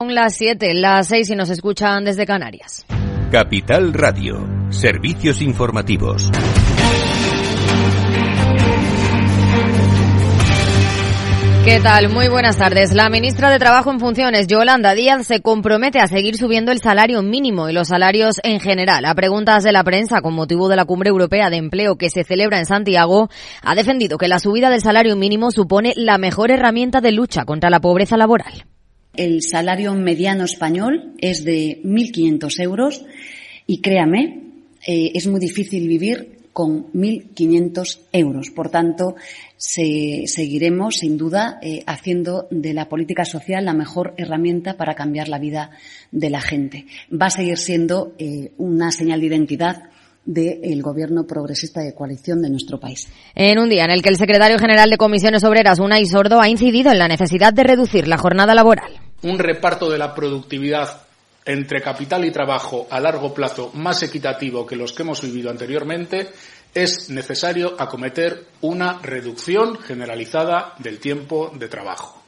Son las 7, las 6 y nos escuchan desde Canarias. Capital Radio, servicios informativos. ¿Qué tal? Muy buenas tardes. La ministra de Trabajo en funciones, Yolanda Díaz, se compromete a seguir subiendo el salario mínimo y los salarios en general. A preguntas de la prensa con motivo de la Cumbre Europea de Empleo que se celebra en Santiago, ha defendido que la subida del salario mínimo supone la mejor herramienta de lucha contra la pobreza laboral. El salario mediano español es de 1.500 euros y créame, eh, es muy difícil vivir con 1.500 euros. Por tanto, se, seguiremos, sin duda, eh, haciendo de la política social la mejor herramienta para cambiar la vida de la gente. Va a seguir siendo eh, una señal de identidad del gobierno progresista de coalición de nuestro país. En un día en el que el secretario general de Comisiones Obreras, Unai Sordo, ha incidido en la necesidad de reducir la jornada laboral un reparto de la productividad entre capital y trabajo a largo plazo más equitativo que los que hemos vivido anteriormente, es necesario acometer una reducción generalizada del tiempo de trabajo.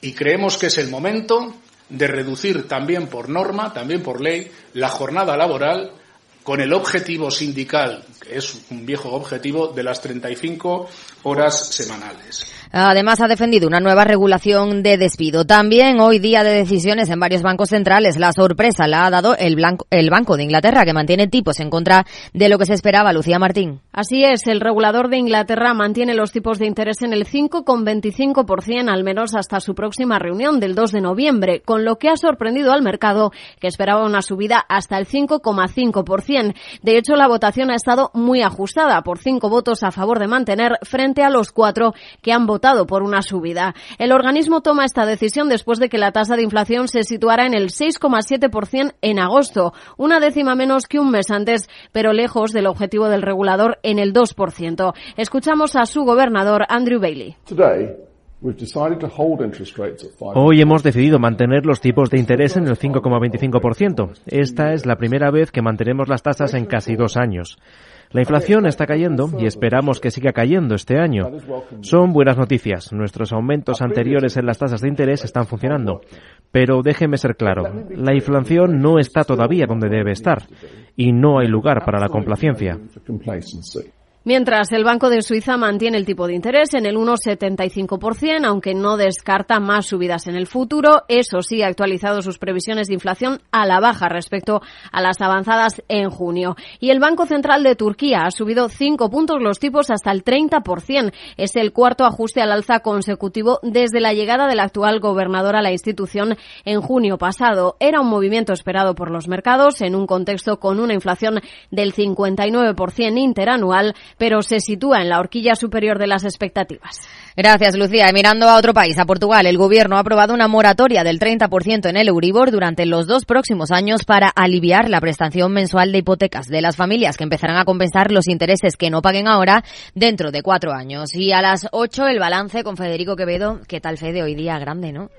Y creemos que es el momento de reducir también por norma, también por ley, la jornada laboral con el objetivo sindical, que es un viejo objetivo, de las 35 horas semanales. Además, ha defendido una nueva regulación de despido. También hoy día de decisiones en varios bancos centrales. La sorpresa la ha dado el, el Banco de Inglaterra, que mantiene tipos en contra de lo que se esperaba. Lucía Martín. Así es, el regulador de Inglaterra mantiene los tipos de interés en el 5,25%, al menos hasta su próxima reunión del 2 de noviembre, con lo que ha sorprendido al mercado, que esperaba una subida hasta el 5,5%. De hecho, la votación ha estado muy ajustada, por cinco votos a favor de mantener frente a los cuatro que han votado por una subida. El organismo toma esta decisión después de que la tasa de inflación se situara en el 6,7% en agosto, una décima menos que un mes antes, pero lejos del objetivo del regulador en el 2%. Escuchamos a su gobernador, Andrew Bailey. Hoy hemos decidido mantener los tipos de interés en el 5,25%. Esta es la primera vez que mantenemos las tasas en casi dos años. La inflación está cayendo y esperamos que siga cayendo este año. Son buenas noticias. Nuestros aumentos anteriores en las tasas de interés están funcionando. Pero déjeme ser claro, la inflación no está todavía donde debe estar y no hay lugar para la complacencia. Mientras el Banco de Suiza mantiene el tipo de interés en el 1,75%, aunque no descarta más subidas en el futuro, eso sí ha actualizado sus previsiones de inflación a la baja respecto a las avanzadas en junio. Y el Banco Central de Turquía ha subido cinco puntos los tipos hasta el 30%. Es el cuarto ajuste al alza consecutivo desde la llegada del actual gobernador a la institución en junio pasado. Era un movimiento esperado por los mercados en un contexto con una inflación del 59% interanual pero se sitúa en la horquilla superior de las expectativas. Gracias, Lucía. Mirando a otro país, a Portugal, el gobierno ha aprobado una moratoria del 30% en el Euribor durante los dos próximos años para aliviar la prestación mensual de hipotecas de las familias que empezarán a compensar los intereses que no paguen ahora dentro de cuatro años. Y a las ocho, el balance con Federico Quevedo. ¿Qué tal, Fede? Hoy día grande, ¿no?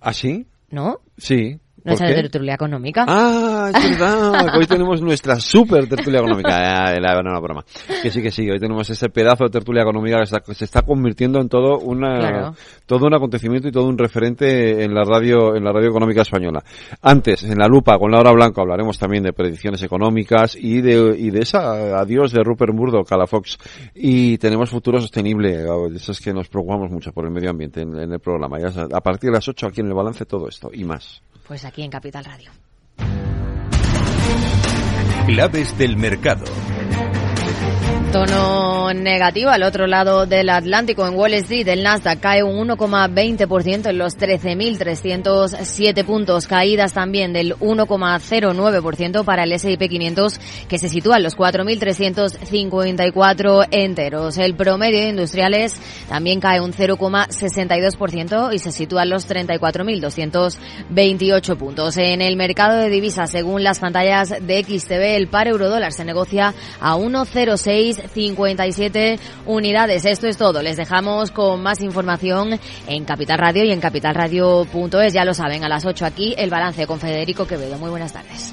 ¿Ah, sí? ¿No? Sí. ¿No es la tertulia económica? Ah, es verdad. hoy tenemos nuestra super tertulia económica. Eh, no, no, broma. Que sí, que sí. Hoy tenemos ese pedazo de tertulia económica que se está convirtiendo en todo una, todo un acontecimiento y todo un referente en la radio, en la radio económica española. Antes, en la lupa con Laura Blanco hablaremos también de predicciones económicas y de, y de esa adiós de Rupert Murdoch a la Fox. Y tenemos futuro sostenible. Eso es que nos preocupamos mucho por el medio ambiente en, en el programa. Ya, a partir de las 8 aquí en el balance todo esto y más. Pues aquí en Capital Radio. Claves del mercado. Tono negativo al otro lado del Atlántico en Wall Street. El Nasdaq cae un 1,20% en los 13.307 puntos. Caídas también del 1,09% para el S&P 500 que se sitúa en los 4.354 enteros. El promedio de industriales también cae un 0,62% y se sitúa en los 34.228 puntos. En el mercado de divisas, según las pantallas de XTV, el par euro dólar se negocia a 1,06 57 unidades. Esto es todo. Les dejamos con más información en Capital Radio y en capitalradio.es. Ya lo saben, a las 8 aquí el balance con Federico Quevedo. Muy buenas tardes.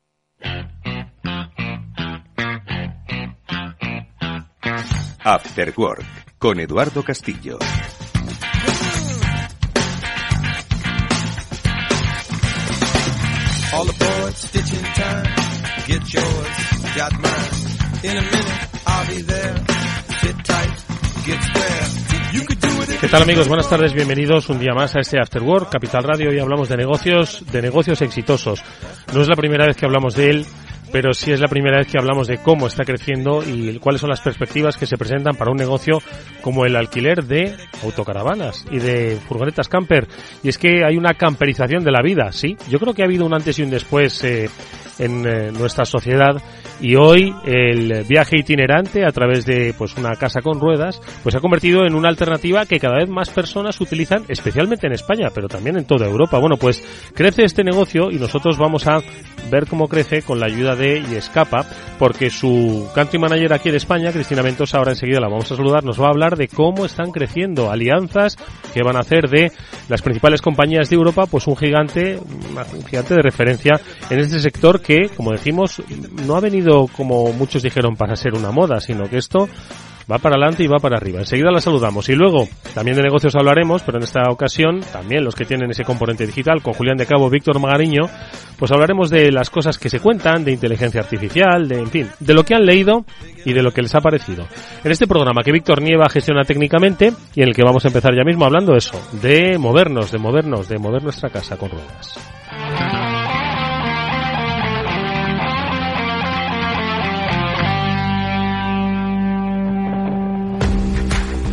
After Work con Eduardo Castillo. All aboard, stitching time. Get yours, got mine. In a minute, I'll be there. Sit tight, get square. You could do it ¿Qué tal amigos? Buenas tardes, bienvenidos un día más a este After Work, Capital Radio. Hoy hablamos de negocios, de negocios exitosos. No es la primera vez que hablamos de él, pero sí es la primera vez que hablamos de cómo está creciendo y cuáles son las perspectivas que se presentan para un negocio como el alquiler de autocaravanas y de furgonetas camper. Y es que hay una camperización de la vida, sí. Yo creo que ha habido un antes y un después eh, en eh, nuestra sociedad y hoy el viaje itinerante a través de pues una casa con ruedas pues se ha convertido en una alternativa que cada vez más personas utilizan especialmente en España pero también en toda Europa. Bueno pues crece este negocio y nosotros vamos a ver cómo crece con la ayuda de Yescapa porque su country manager aquí en España Cristina Ventosa ahora enseguida la vamos a saludar nos va a hablar de cómo están creciendo alianzas que van a hacer de las principales compañías de Europa pues un gigante un gigante de referencia en este sector que como decimos no ha venido como muchos dijeron para ser una moda, sino que esto va para adelante y va para arriba. Enseguida la saludamos. Y luego, también de negocios hablaremos, pero en esta ocasión, también los que tienen ese componente digital, con Julián de Cabo, Víctor Magariño, pues hablaremos de las cosas que se cuentan, de inteligencia artificial, de, en fin, de lo que han leído y de lo que les ha parecido. En este programa que Víctor Nieva gestiona técnicamente y en el que vamos a empezar ya mismo hablando eso, de movernos, de movernos, de mover nuestra casa con ruedas.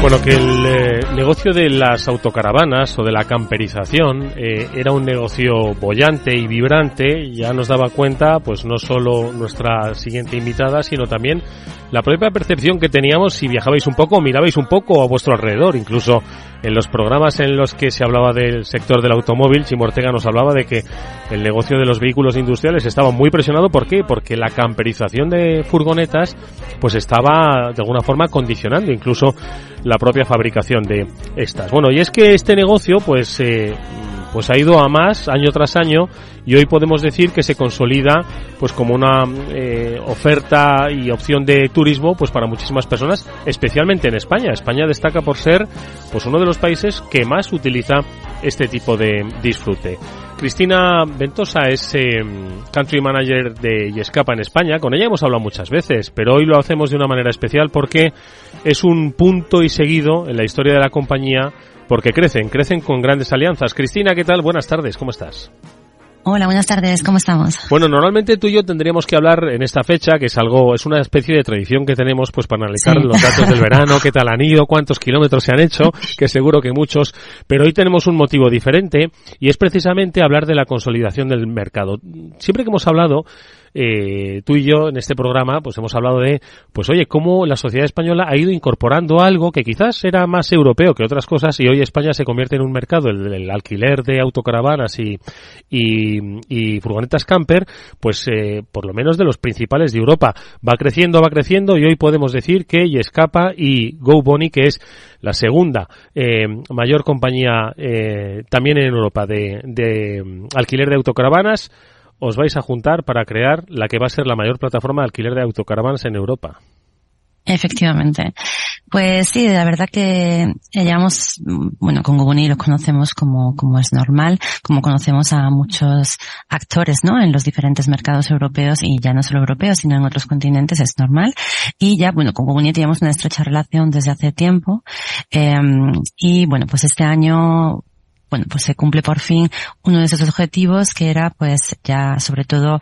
Bueno, que el eh, negocio de las autocaravanas o de la camperización eh, era un negocio bollante y vibrante, ya nos daba cuenta, pues no solo nuestra siguiente invitada, sino también la propia percepción que teníamos si viajabais un poco, mirabais un poco a vuestro alrededor, incluso en los programas en los que se hablaba del sector del automóvil, Chimo Ortega nos hablaba de que el negocio de los vehículos industriales estaba muy presionado. ¿Por qué? Porque la camperización de furgonetas pues estaba de alguna forma condicionando incluso la propia fabricación de estas. Bueno, y es que este negocio pues eh, pues ha ido a más año tras año y hoy podemos decir que se consolida pues como una eh, oferta y opción de turismo pues para muchísimas personas, especialmente en España. España destaca por ser pues uno de los países que más utiliza este tipo de disfrute. Cristina Ventosa es eh, country manager de Yescapa en España. Con ella hemos hablado muchas veces, pero hoy lo hacemos de una manera especial porque es un punto y seguido en la historia de la compañía porque crecen, crecen con grandes alianzas. Cristina, ¿qué tal? Buenas tardes, ¿cómo estás? Hola, buenas tardes, ¿cómo estamos? Bueno, normalmente tú y yo tendríamos que hablar en esta fecha, que es algo, es una especie de tradición que tenemos pues para analizar los datos del verano, qué tal han ido, cuántos kilómetros se han hecho, que seguro que muchos, pero hoy tenemos un motivo diferente y es precisamente hablar de la consolidación del mercado. Siempre que hemos hablado eh, tú y yo en este programa pues hemos hablado de, pues oye, cómo la sociedad española ha ido incorporando algo que quizás era más europeo que otras cosas y hoy España se convierte en un mercado, el, alquiler de autocaravanas y, y, furgonetas camper, pues eh, por lo menos de los principales de Europa. Va creciendo, va creciendo y hoy podemos decir que Yescapa y GoBonny, que es la segunda eh, mayor compañía eh, también en Europa de, de alquiler de autocaravanas, os vais a juntar para crear la que va a ser la mayor plataforma de alquiler de autocaravanas en Europa. Efectivamente. Pues sí, la verdad que llevamos, bueno, con Guguni lo conocemos como, como es normal, como conocemos a muchos actores, ¿no? En los diferentes mercados europeos y ya no solo europeos, sino en otros continentes es normal. Y ya, bueno, con Guguni teníamos una estrecha relación desde hace tiempo. Em, y bueno, pues este año bueno, pues se cumple por fin uno de esos objetivos que era pues ya sobre todo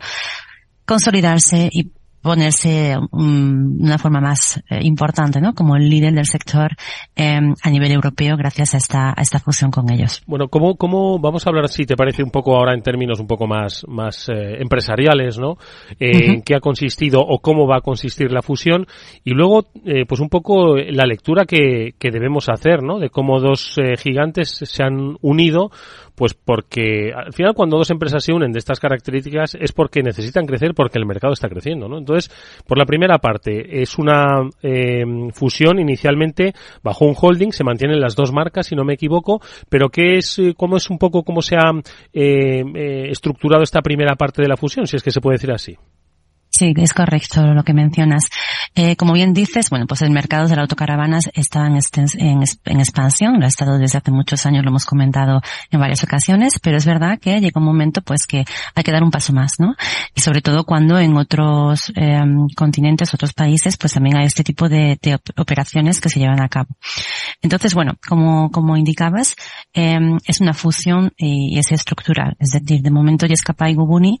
consolidarse y ponerse um, una forma más eh, importante, ¿no? Como el líder del sector eh, a nivel europeo gracias a esta, a esta fusión con ellos. Bueno, ¿cómo, cómo vamos a hablar, si te parece, un poco ahora en términos un poco más, más eh, empresariales, ¿no? Eh, ¿En qué ha consistido o cómo va a consistir la fusión? Y luego, eh, pues un poco la lectura que, que debemos hacer, ¿no? De cómo dos gigantes se han unido pues porque al final cuando dos empresas se unen de estas características es porque necesitan crecer porque el mercado está creciendo, ¿no? Entonces, por la primera parte, es una eh, fusión inicialmente bajo un holding, se mantienen las dos marcas, si no me equivoco, pero ¿qué es, eh, cómo es un poco cómo se ha eh, estructurado esta primera parte de la fusión, si es que se puede decir así? Sí, es correcto lo que mencionas. Eh, como bien dices, bueno, pues el mercado de las autocaravanas está en, en, expansión, lo ha estado desde hace muchos años, lo hemos comentado en varias ocasiones, pero es verdad que llega un momento pues que hay que dar un paso más, ¿no? Y sobre todo cuando en otros eh, continentes, otros países, pues también hay este tipo de, operaciones que se llevan a cabo. Entonces, bueno, como, indicabas, eh, es una fusión y es estructural, es decir, de momento Yescapa y Gubuni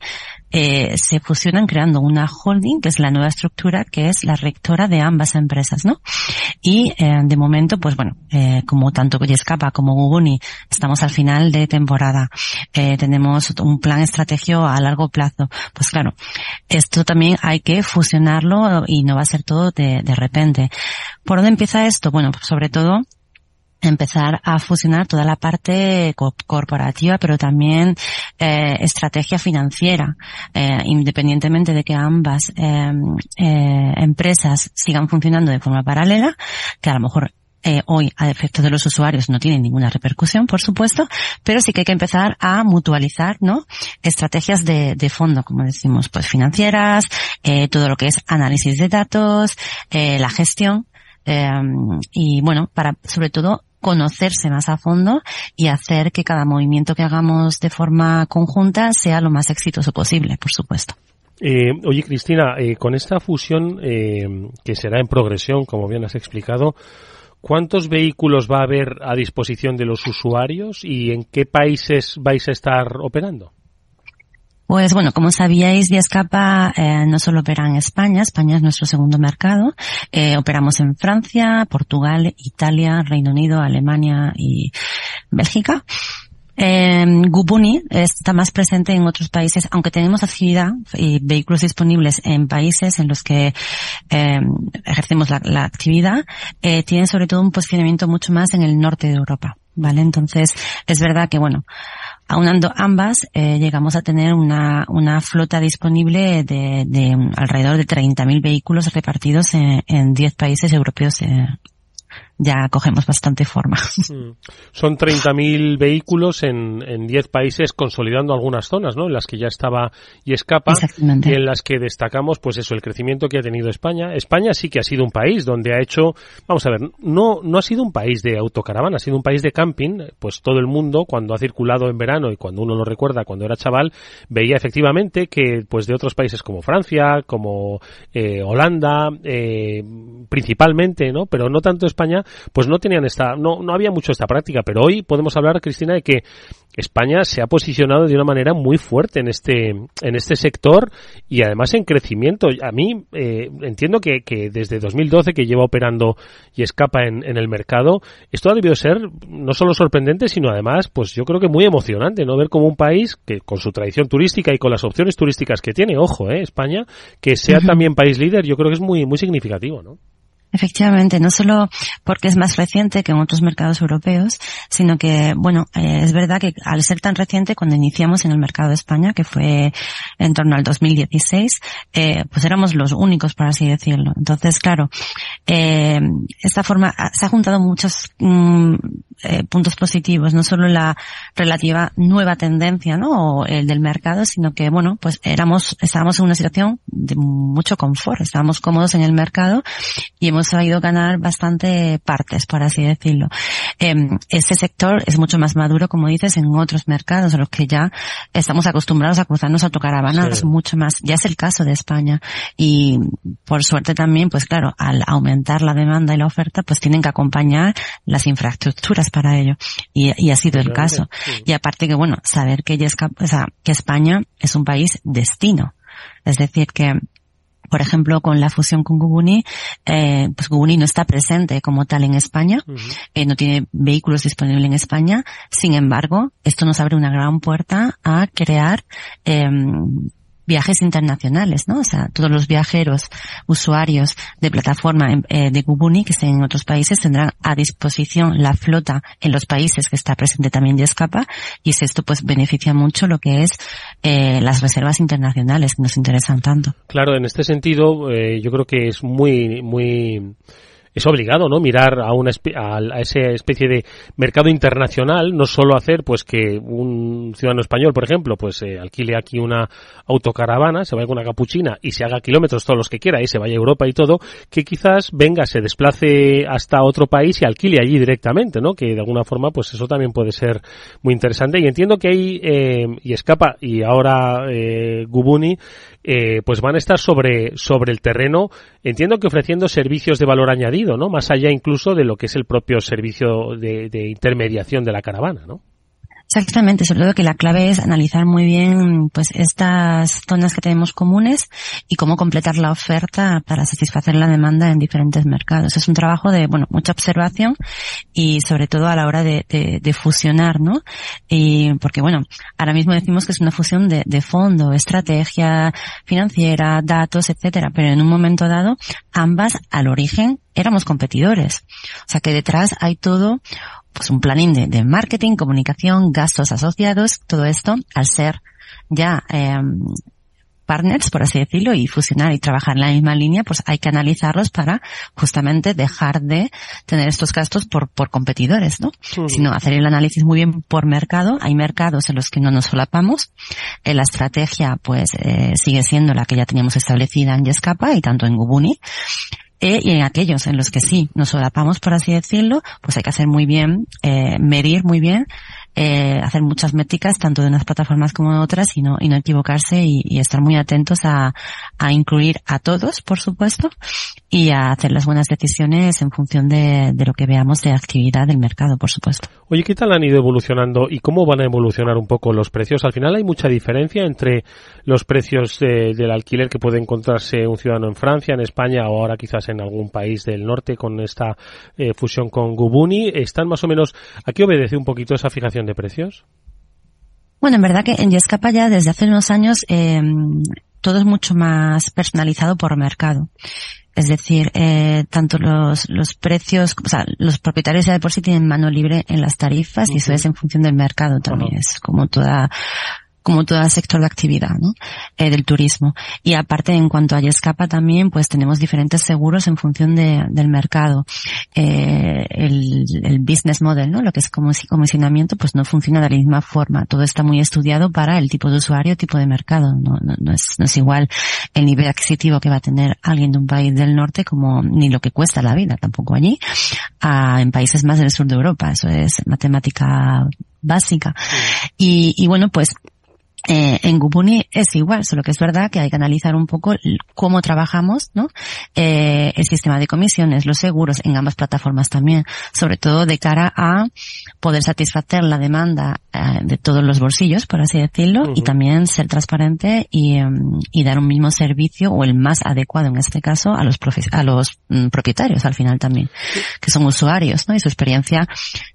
eh, se fusionan creando holding, que es la nueva estructura, que es la rectora de ambas empresas, ¿no? Y eh, de momento, pues bueno, eh, como tanto Yescapa como Guguni estamos al final de temporada, eh, tenemos un plan estratégico a largo plazo. Pues claro, esto también hay que fusionarlo y no va a ser todo de, de repente. ¿Por dónde empieza esto? Bueno, sobre todo empezar a fusionar toda la parte corporativa, pero también eh, estrategia financiera, eh, independientemente de que ambas em, eh, empresas sigan funcionando de forma paralela, que a lo mejor eh, hoy a efectos de los usuarios no tienen ninguna repercusión, por supuesto, pero sí que hay que empezar a mutualizar, ¿no? Estrategias de, de fondo, como decimos, pues financieras, eh, todo lo que es análisis de datos, eh, la gestión, em, y bueno, para sobre todo conocerse más a fondo y hacer que cada movimiento que hagamos de forma conjunta sea lo más exitoso posible, por supuesto. Eh, oye, Cristina, eh, con esta fusión eh, que será en progresión, como bien has explicado, ¿cuántos vehículos va a haber a disposición de los usuarios y en qué países vais a estar operando? Pues bueno, como sabíais, Viescapa eh, no solo opera en España, España es nuestro segundo mercado. Eh, operamos en Francia, Portugal, Italia, Reino Unido, Alemania y Bélgica. Eh, Gubuni está más presente en otros países, aunque tenemos actividad y vehículos disponibles en países en los que eh, ejercemos la, la actividad, eh, tiene sobre todo un posicionamiento mucho más en el norte de Europa. ¿Vale? Entonces, es verdad que bueno, Aunando ambas, eh, llegamos a tener una, una flota disponible de, de alrededor de 30.000 vehículos repartidos en, en 10 países europeos eh, ya cogemos bastante forma. Mm. Son 30.000 vehículos en, en 10 países consolidando algunas zonas, ¿no? En las que ya estaba y escapa y en las que destacamos, pues eso, el crecimiento que ha tenido España. España sí que ha sido un país donde ha hecho, vamos a ver, no, no ha sido un país de autocaravana, ha sido un país de camping, pues todo el mundo cuando ha circulado en verano y cuando uno lo recuerda cuando era chaval, veía efectivamente que pues de otros países como Francia, como eh, Holanda, eh, principalmente, ¿no? Pero no tanto España, pues no tenían esta, no, no había mucho esta práctica, pero hoy podemos hablar, Cristina, de que España se ha posicionado de una manera muy fuerte en este, en este sector y además en crecimiento. A mí eh, entiendo que, que, desde 2012 que lleva operando y escapa en, en, el mercado, esto ha debido ser no solo sorprendente, sino además, pues yo creo que muy emocionante, ¿no? Ver como un país que con su tradición turística y con las opciones turísticas que tiene, ojo, eh, España, que sea también país líder, yo creo que es muy, muy significativo, ¿no? Efectivamente, no solo porque es más reciente que en otros mercados europeos, sino que, bueno, eh, es verdad que al ser tan reciente, cuando iniciamos en el mercado de España, que fue en torno al 2016, eh, pues éramos los únicos, por así decirlo. Entonces, claro, eh, esta forma, se ha juntado muchos mm, eh, puntos positivos, no solo la relativa nueva tendencia, ¿no? O el del mercado, sino que, bueno, pues éramos, estábamos en una situación de mucho confort, estábamos cómodos en el mercado y hemos sabido ganar bastante partes, por así decirlo. Eh, este sector es mucho más maduro, como dices, en otros mercados, a los que ya estamos acostumbrados a cruzarnos autocaravanas sí. mucho más. Ya es el caso de España. Y por suerte también, pues claro, al aumentar la demanda y la oferta, pues tienen que acompañar las infraestructuras para ello. Y, y ha sido el caso. Sí. Y aparte que, bueno, saber que, o sea, que España es un país destino. Es decir, que por ejemplo, con la fusión con Gubuni, eh, pues Gubuni no está presente como tal en España, uh -huh. eh, no tiene vehículos disponibles en España. Sin embargo, esto nos abre una gran puerta a crear eh, viajes internacionales, ¿no? O sea, todos los viajeros, usuarios de plataforma eh, de Gubuni que estén en otros países tendrán a disposición la flota en los países que está presente también de escapa y esto pues beneficia mucho lo que es eh, las reservas internacionales que nos interesan tanto. Claro, en este sentido eh, yo creo que es muy muy es obligado, ¿no? Mirar a una a, esa especie de mercado internacional, no solo hacer, pues, que un ciudadano español, por ejemplo, pues, eh, alquile aquí una autocaravana, se vaya con una capuchina y se haga kilómetros todos los que quiera y se vaya a Europa y todo, que quizás venga, se desplace hasta otro país y alquile allí directamente, ¿no? Que de alguna forma, pues, eso también puede ser muy interesante y entiendo que hay, eh, y escapa, y ahora, eh, Gubuni, eh, pues van a estar sobre, sobre el terreno, entiendo que ofreciendo servicios de valor añadido, ¿no? Más allá incluso de lo que es el propio servicio de, de intermediación de la caravana, ¿no? Exactamente, sobre todo que la clave es analizar muy bien pues estas zonas que tenemos comunes y cómo completar la oferta para satisfacer la demanda en diferentes mercados. Es un trabajo de bueno mucha observación y sobre todo a la hora de, de, de fusionar, ¿no? Y porque bueno, ahora mismo decimos que es una fusión de, de fondo, estrategia financiera, datos, etcétera, pero en un momento dado ambas al origen éramos competidores. O sea que detrás hay todo pues un planning de, de, marketing, comunicación, gastos asociados, todo esto al ser ya eh, partners, por así decirlo, y fusionar y trabajar en la misma línea, pues hay que analizarlos para justamente dejar de tener estos gastos por, por competidores, ¿no? Sino hacer el análisis muy bien por mercado. Hay mercados en los que no nos solapamos. Eh, la estrategia, pues, eh, sigue siendo la que ya teníamos establecida en Yescapa y tanto en Gubuni. Eh, y en aquellos en los que sí nos solapamos, por así decirlo, pues hay que hacer muy bien, eh, medir muy bien, eh, hacer muchas métricas, tanto de unas plataformas como de otras, y no, y no equivocarse y, y estar muy atentos a, a, incluir a todos, por supuesto, y a hacer las buenas decisiones en función de, de, lo que veamos de actividad del mercado, por supuesto. Oye, ¿qué tal han ido evolucionando y cómo van a evolucionar un poco los precios? Al final hay mucha diferencia entre los precios de, del alquiler que puede encontrarse un ciudadano en Francia, en España o ahora quizás en algún país del norte con esta eh, fusión con Gubuni. ¿Están más o menos, a qué obedece un poquito esa fijación de precios? Bueno, en verdad que en Yescapa ya desde hace unos años eh, todo es mucho más personalizado por mercado. Es decir, eh, tanto los, los precios, o sea, los propietarios ya de por sí tienen mano libre en las tarifas uh -huh. y eso es en función del mercado también. Uh -huh. Es como toda como todo el sector de actividad ¿no? eh, del turismo. Y aparte, en cuanto a Yescapa también, pues tenemos diferentes seguros en función de, del mercado. Eh, el, el, business model, ¿no? Lo que es como comisionamiento, pues no funciona de la misma forma. Todo está muy estudiado para el tipo de usuario, tipo de mercado. No, no, no, es, no es igual el nivel adquisitivo que va a tener alguien de un país del norte como ni lo que cuesta la vida tampoco allí, a, en países más del sur de Europa. Eso es matemática básica. Sí. Y, y bueno, pues Eh, en Gubuni es igual, solo que es verdad que hay que analizar un poco cómo trabajamos, ¿no? Eh, el sistema de comisiones, los seguros en ambas plataformas también, sobre todo de cara a poder satisfacer la demanda eh, de todos los bolsillos, por así decirlo, y también ser transparente y, em, y, dar un mismo servicio o el más adecuado en este caso a los a los mm, propietarios al final también, que son usuarios, ¿no? Y su experiencia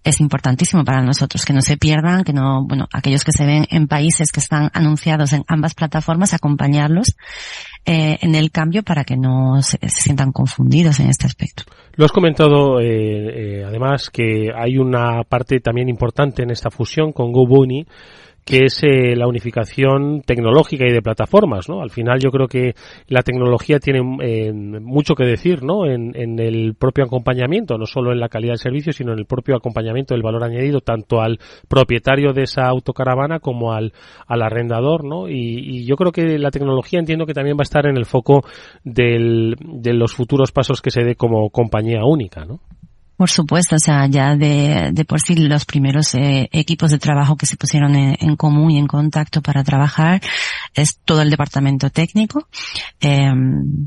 es importantísimo para nosotros, que no se pierdan, que no, bueno, aquellos que se ven en países que están anunciados en ambas plataformas, acompañarlos eh, en el cambio para que no se, sientan confundidos en este aspecto. Lo has comentado, eh, eh, además, que hay una parte también importante en esta fusión con GoBunny, que es eh, la unificación tecnológica y de plataformas, ¿no? Al final yo creo que la tecnología tiene eh, mucho que decir, ¿no? En, en, el propio acompañamiento, no solo en la calidad del servicio, sino en el propio acompañamiento del valor añadido tanto al propietario de esa autocaravana como al, al arrendador, ¿no? Y, y yo creo que la tecnología entiendo que también va a estar en el foco del, de los futuros pasos que se dé como compañía única, ¿no? Por supuesto, o sea, ya de, de por sí los primeros eh, equipos de trabajo que se pusieron en, común y en contacto para trabajar es todo el departamento técnico, eh,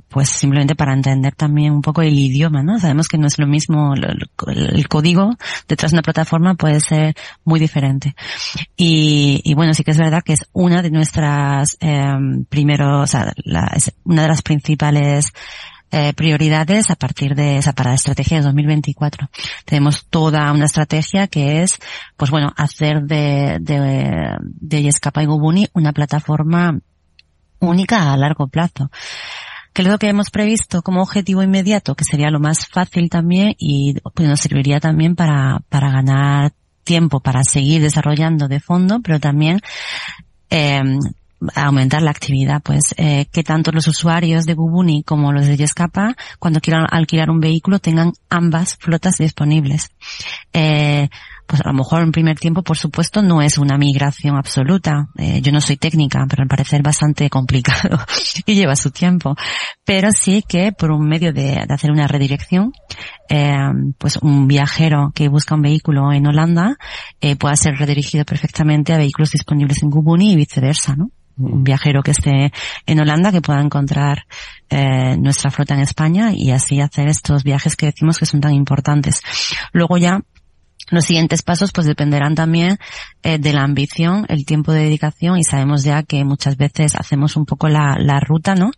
pues simplemente para entender también un poco el idioma, ¿no? Sabemos que no es lo mismo, el, el código detrás de una plataforma puede ser muy diferente. Y, y bueno, sí que es verdad que es una de nuestras eh, primeros, o sea, la, es una de las principales eh, prioridades a partir de esa para la estrategia de 2024. Tenemos toda una estrategia que es, pues bueno, hacer de, de, de Yescapa y Gubuni una plataforma única a largo plazo que que hemos previsto como objetivo inmediato, que sería lo más fácil también y pues, nos serviría también para, para ganar tiempo, para seguir desarrollando de fondo, pero también eh, aumentar la actividad, pues eh, que tanto los usuarios de Bubuni como los de Yescapa, cuando quieran alquilar un vehículo, tengan ambas flotas disponibles. Eh, pues a lo mejor en primer tiempo, por supuesto, no es una migración absoluta. Eh, yo no soy técnica, pero al parecer bastante complicado y lleva su tiempo. Pero sí que por un medio de, hacer una redirección, eh, pues un viajero que busca un vehículo en Holanda eh, pueda ser redirigido perfectamente a vehículos disponibles en Gubuni y viceversa, ¿no? Un viajero que esté en Holanda que pueda encontrar eh, nuestra flota en España y así hacer estos viajes que decimos que son tan importantes. Luego ya los siguientes pasos pues dependerán también eh, de la ambición, el tiempo de dedicación y sabemos ya que muchas veces hacemos un poco la, la ruta, ¿no?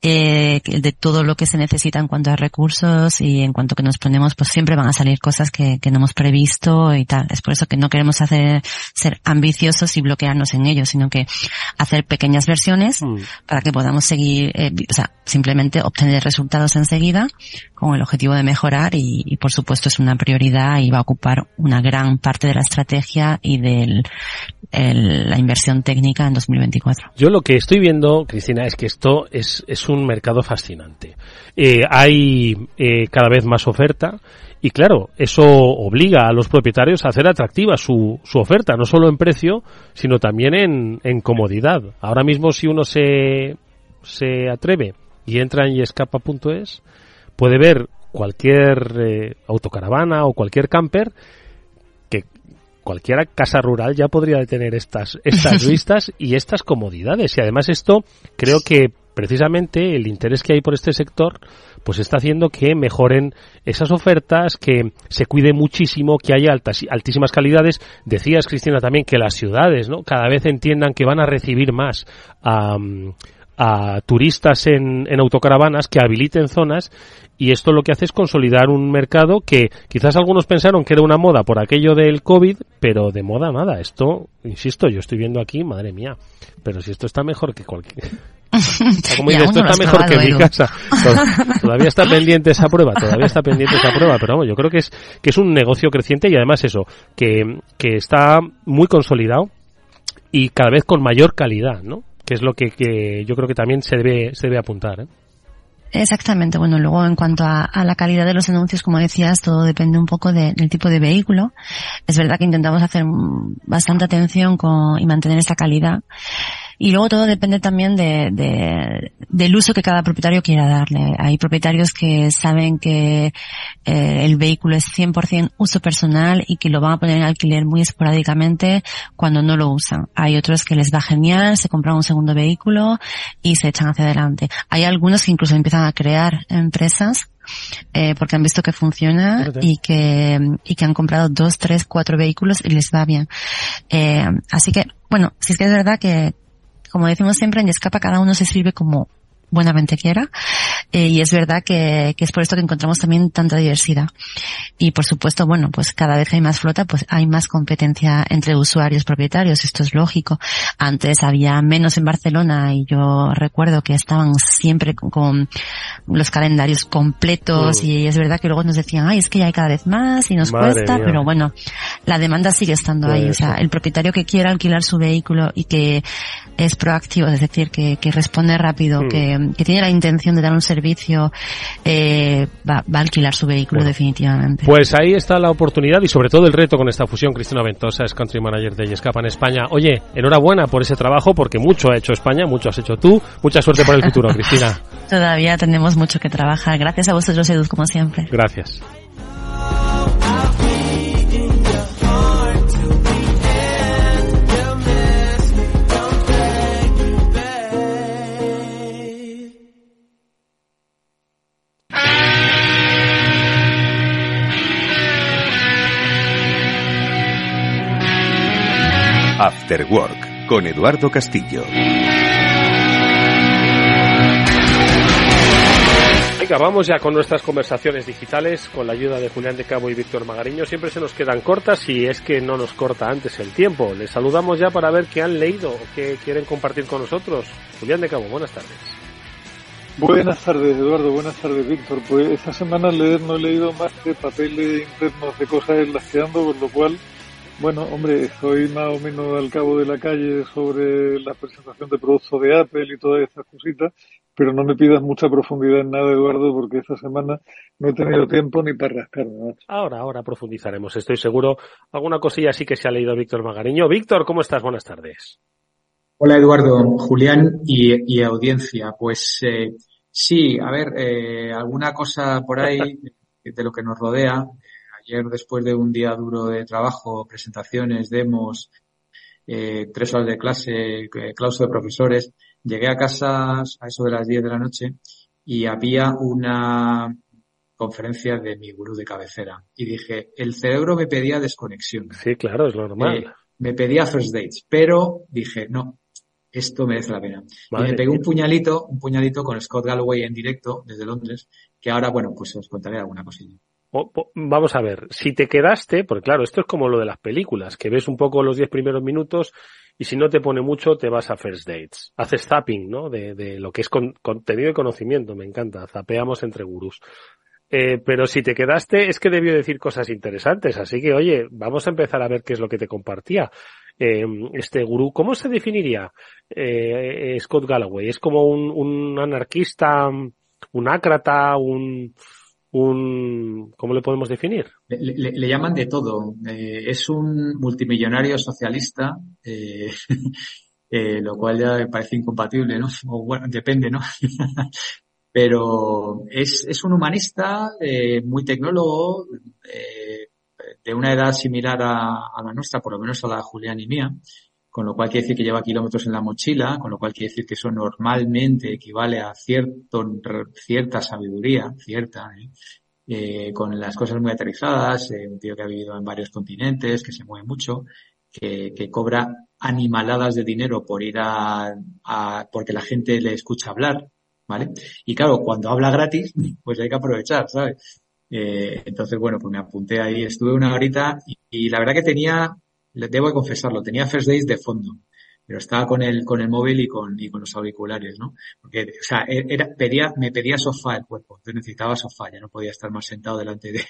Eh, de todo lo que se necesita en cuanto a recursos y en cuanto que nos ponemos pues siempre van a salir cosas que, que no hemos previsto y tal. Es por eso que no queremos hacer, ser ambiciosos y bloquearnos en ello, sino que hacer pequeñas versiones mm. para que podamos seguir, eh, o sea, simplemente obtener resultados enseguida con el objetivo de mejorar y, y por supuesto es una prioridad y va a ocupar una gran parte de la estrategia y de la inversión técnica en 2024. Yo lo que estoy viendo, Cristina, es que esto es, es un mercado fascinante. Eh, hay eh, cada vez más oferta y claro, eso obliga a los propietarios a hacer atractiva su, su oferta, no solo en precio, sino también en, en comodidad. Ahora mismo si uno se, se atreve y entra en yescapa.es, puede ver cualquier eh, autocaravana o cualquier camper cualquier casa rural ya podría tener estas estas vistas y estas comodidades y además esto creo que precisamente el interés que hay por este sector pues está haciendo que mejoren esas ofertas, que se cuide muchísimo, que haya altas, altísimas calidades. Decías, Cristina, también que las ciudades, ¿no? Cada vez entiendan que van a recibir más a, a turistas en, en autocaravanas, que habiliten zonas y esto lo que hace es consolidar un mercado que quizás algunos pensaron que era una moda por aquello del COVID, pero de moda nada. Esto, insisto, yo estoy viendo aquí, madre mía, pero si esto está mejor que cualquier... Como dice, esto está mejor que mi casa. Todavía está pendiente esa prueba, todavía está pendiente esa prueba, pero vamos, yo creo que es, que es un negocio creciente y además eso, que, que está muy consolidado y cada vez con mayor calidad, ¿no? Que es lo que, que yo creo que también se debe, se debe apuntar, ¿eh? Exactamente. Bueno, luego en cuanto a, la calidad de los anuncios, como decías, todo depende un poco del tipo de vehículo. Es verdad que intentamos hacer bastante atención con, y mantener esa calidad. Y luego todo depende también de, de, del uso que cada propietario quiera darle. Hay propietarios que saben que eh, el vehículo es 100% uso personal y que lo van a poner en alquiler muy esporádicamente cuando no lo usan. Hay otros que les va genial, se compran un segundo vehículo y se echan hacia adelante. Hay algunos que incluso empiezan a crear empresas eh, porque han visto que funciona y que, y que han comprado dos, tres, cuatro vehículos y les va bien. Eh, así que, bueno, si es que es verdad que, como decimos siempre, en Escapa cada uno se sirve como buenamente quiera. Eh, y es verdad que, que, es por esto que encontramos también tanta diversidad. Y por supuesto, bueno, pues cada vez hay más flota, pues hay más competencia entre usuarios propietarios, esto es lógico. Antes había menos en Barcelona y yo recuerdo que estaban siempre con, los calendarios completos y es verdad que luego nos decían, ay, es que ya hay cada vez más y nos cuesta, pero bueno, la demanda sigue estando ahí. O sea, el propietario que quiera alquilar su vehículo y que es proactivo, es decir, que, que responde rápido, mm. que que, tiene la intención de dar un servicio eh, va, a alquilar su vehículo definitivamente. Pues ahí está la oportunidad y sobre todo el reto con esta fusión. Cristina Ventosa es Country Manager de Yescapa en España. Oye, enhorabuena por ese trabajo porque mucho ha hecho España, mucho has hecho tú. Mucha suerte por el futuro, Cristina. Todavía tenemos mucho que trabajar. Gracias a vosotros, Edu, como siempre. Gracias. After Work con Eduardo Castillo. Venga, vamos ya con nuestras conversaciones digitales con la ayuda de Julián de Cabo y Víctor Magariño. Siempre se nos quedan cortas y es que no nos corta antes el tiempo. Les saludamos ya para ver qué han leído o qué quieren compartir con nosotros. Julián de Cabo, buenas tardes. Buenas tardes, Eduardo. Buenas tardes, Víctor. Pues esta semana leer no he leído más que papeles internos de cosas en las que ando, por lo cual bueno, hombre, estoy más o menos al cabo de la calle sobre la presentación de productos de Apple y todas esas cositas, pero no me pidas mucha profundidad en nada, Eduardo, porque esta semana no he tenido tiempo ni para rascarme. Ahora, ahora profundizaremos, estoy seguro. Alguna cosilla sí que se ha leído Víctor Magariño. Víctor, ¿cómo estás? Buenas tardes. Hola, Eduardo, Julián y, audiencia. Pues eh, sí, a ver, eh, alguna cosa por ahí de lo que nos rodea ayer después de un día duro de trabajo, presentaciones, demos, eh, tres horas de clase, eh, claustro de profesores, llegué a casa a eso de las 10 de la noche y había una conferencia de mi gurú de cabecera y dije, el cerebro me pedía desconexión. Sí, claro, es normal. Eh, me pedía first dates, pero dije, no, esto merece la pena. y me pegué un puñalito, un puñalito con Scott Galloway en directo desde Londres, que ahora, bueno, pues os contaré alguna cosilla vamos a ver, si te quedaste, porque claro, esto es como lo de las películas, que ves un poco los 10 primeros minutos y si no te pone mucho te vas a First Dates. Haces zapping, ¿no? De, de lo que es contenido y conocimiento, me encanta, zapeamos entre gurús. Eh, pero si te quedaste es que debió decir cosas interesantes, así que oye, vamos a empezar a ver qué es lo que te compartía. Eh, este gurú, ¿cómo se definiría eh, Scott Galloway? ¿Es como un, un anarquista, un ácrata, un, un, ¿cómo le podemos definir? Le, llaman de todo. Eh, es un multimillonario socialista, eh, eh, lo cual ya parece incompatible, ¿no? O bueno, depende, ¿no? Pero es, es un humanista, muy tecnólogo, de una edad similar a, la nuestra, por lo menos a la Julián y mía con lo cual quiere decir que lleva kilómetros en la mochila, con lo cual quiere decir que eso normalmente equivale a cierto, cierta sabiduría, cierta, ¿eh? Eh, con las cosas muy aterrizadas, eh, un tío que ha vivido en varios continentes, que se mueve mucho, que, que cobra animaladas de dinero por ir a, porque la gente le escucha hablar, ¿vale? Y claro, cuando habla gratis, pues hay que aprovechar, ¿sabes? Eh, entonces, bueno, pues me apunté ahí, estuve una horita y la verdad que tenía debo confesarlo, tenía First Days de fondo, pero estaba con el, con el móvil y con, y con los auriculares, ¿no? Porque, o sea, e, era, pedía, me pedía sofá el cuerpo, entonces necesitaba sofá, ya no podía estar más sentado delante de,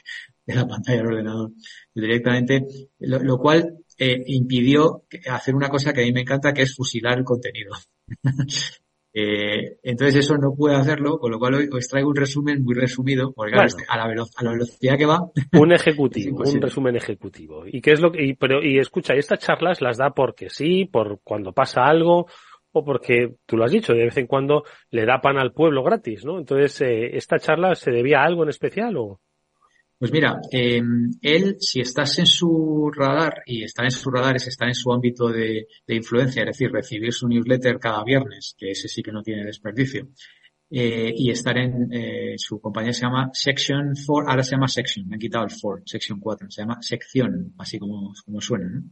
la pantalla del ordenador directamente, lo, lo cual eh, impidió hacer una cosa que a mí me encanta, que es fusilar el contenido. Eh, entonces eso no puede hacerlo, con lo cual hoy os traigo un resumen muy resumido, porque a, la a, la velocidad que va. Un ejecutivo, un resumen ejecutivo. ¿Y qué es lo que, y, pero, y escucha, y estas charlas las da porque sí, por cuando pasa algo, o porque, tú lo has dicho, de vez en cuando le da pan al pueblo gratis, ¿no? Entonces, eh, ¿esta charla se debía a algo en especial o...? Pues mira, eh, él, si estás en su radar, y estar en su radar es estar en su ámbito de, influencia, es decir, recibir su newsletter cada viernes, que ese sí que no tiene desperdicio, eh, y estar en eh, su compañía se llama Section 4, ahora se llama Section, me han quitado el 4, Section 4, se llama Sección, así como, como suena, ¿no?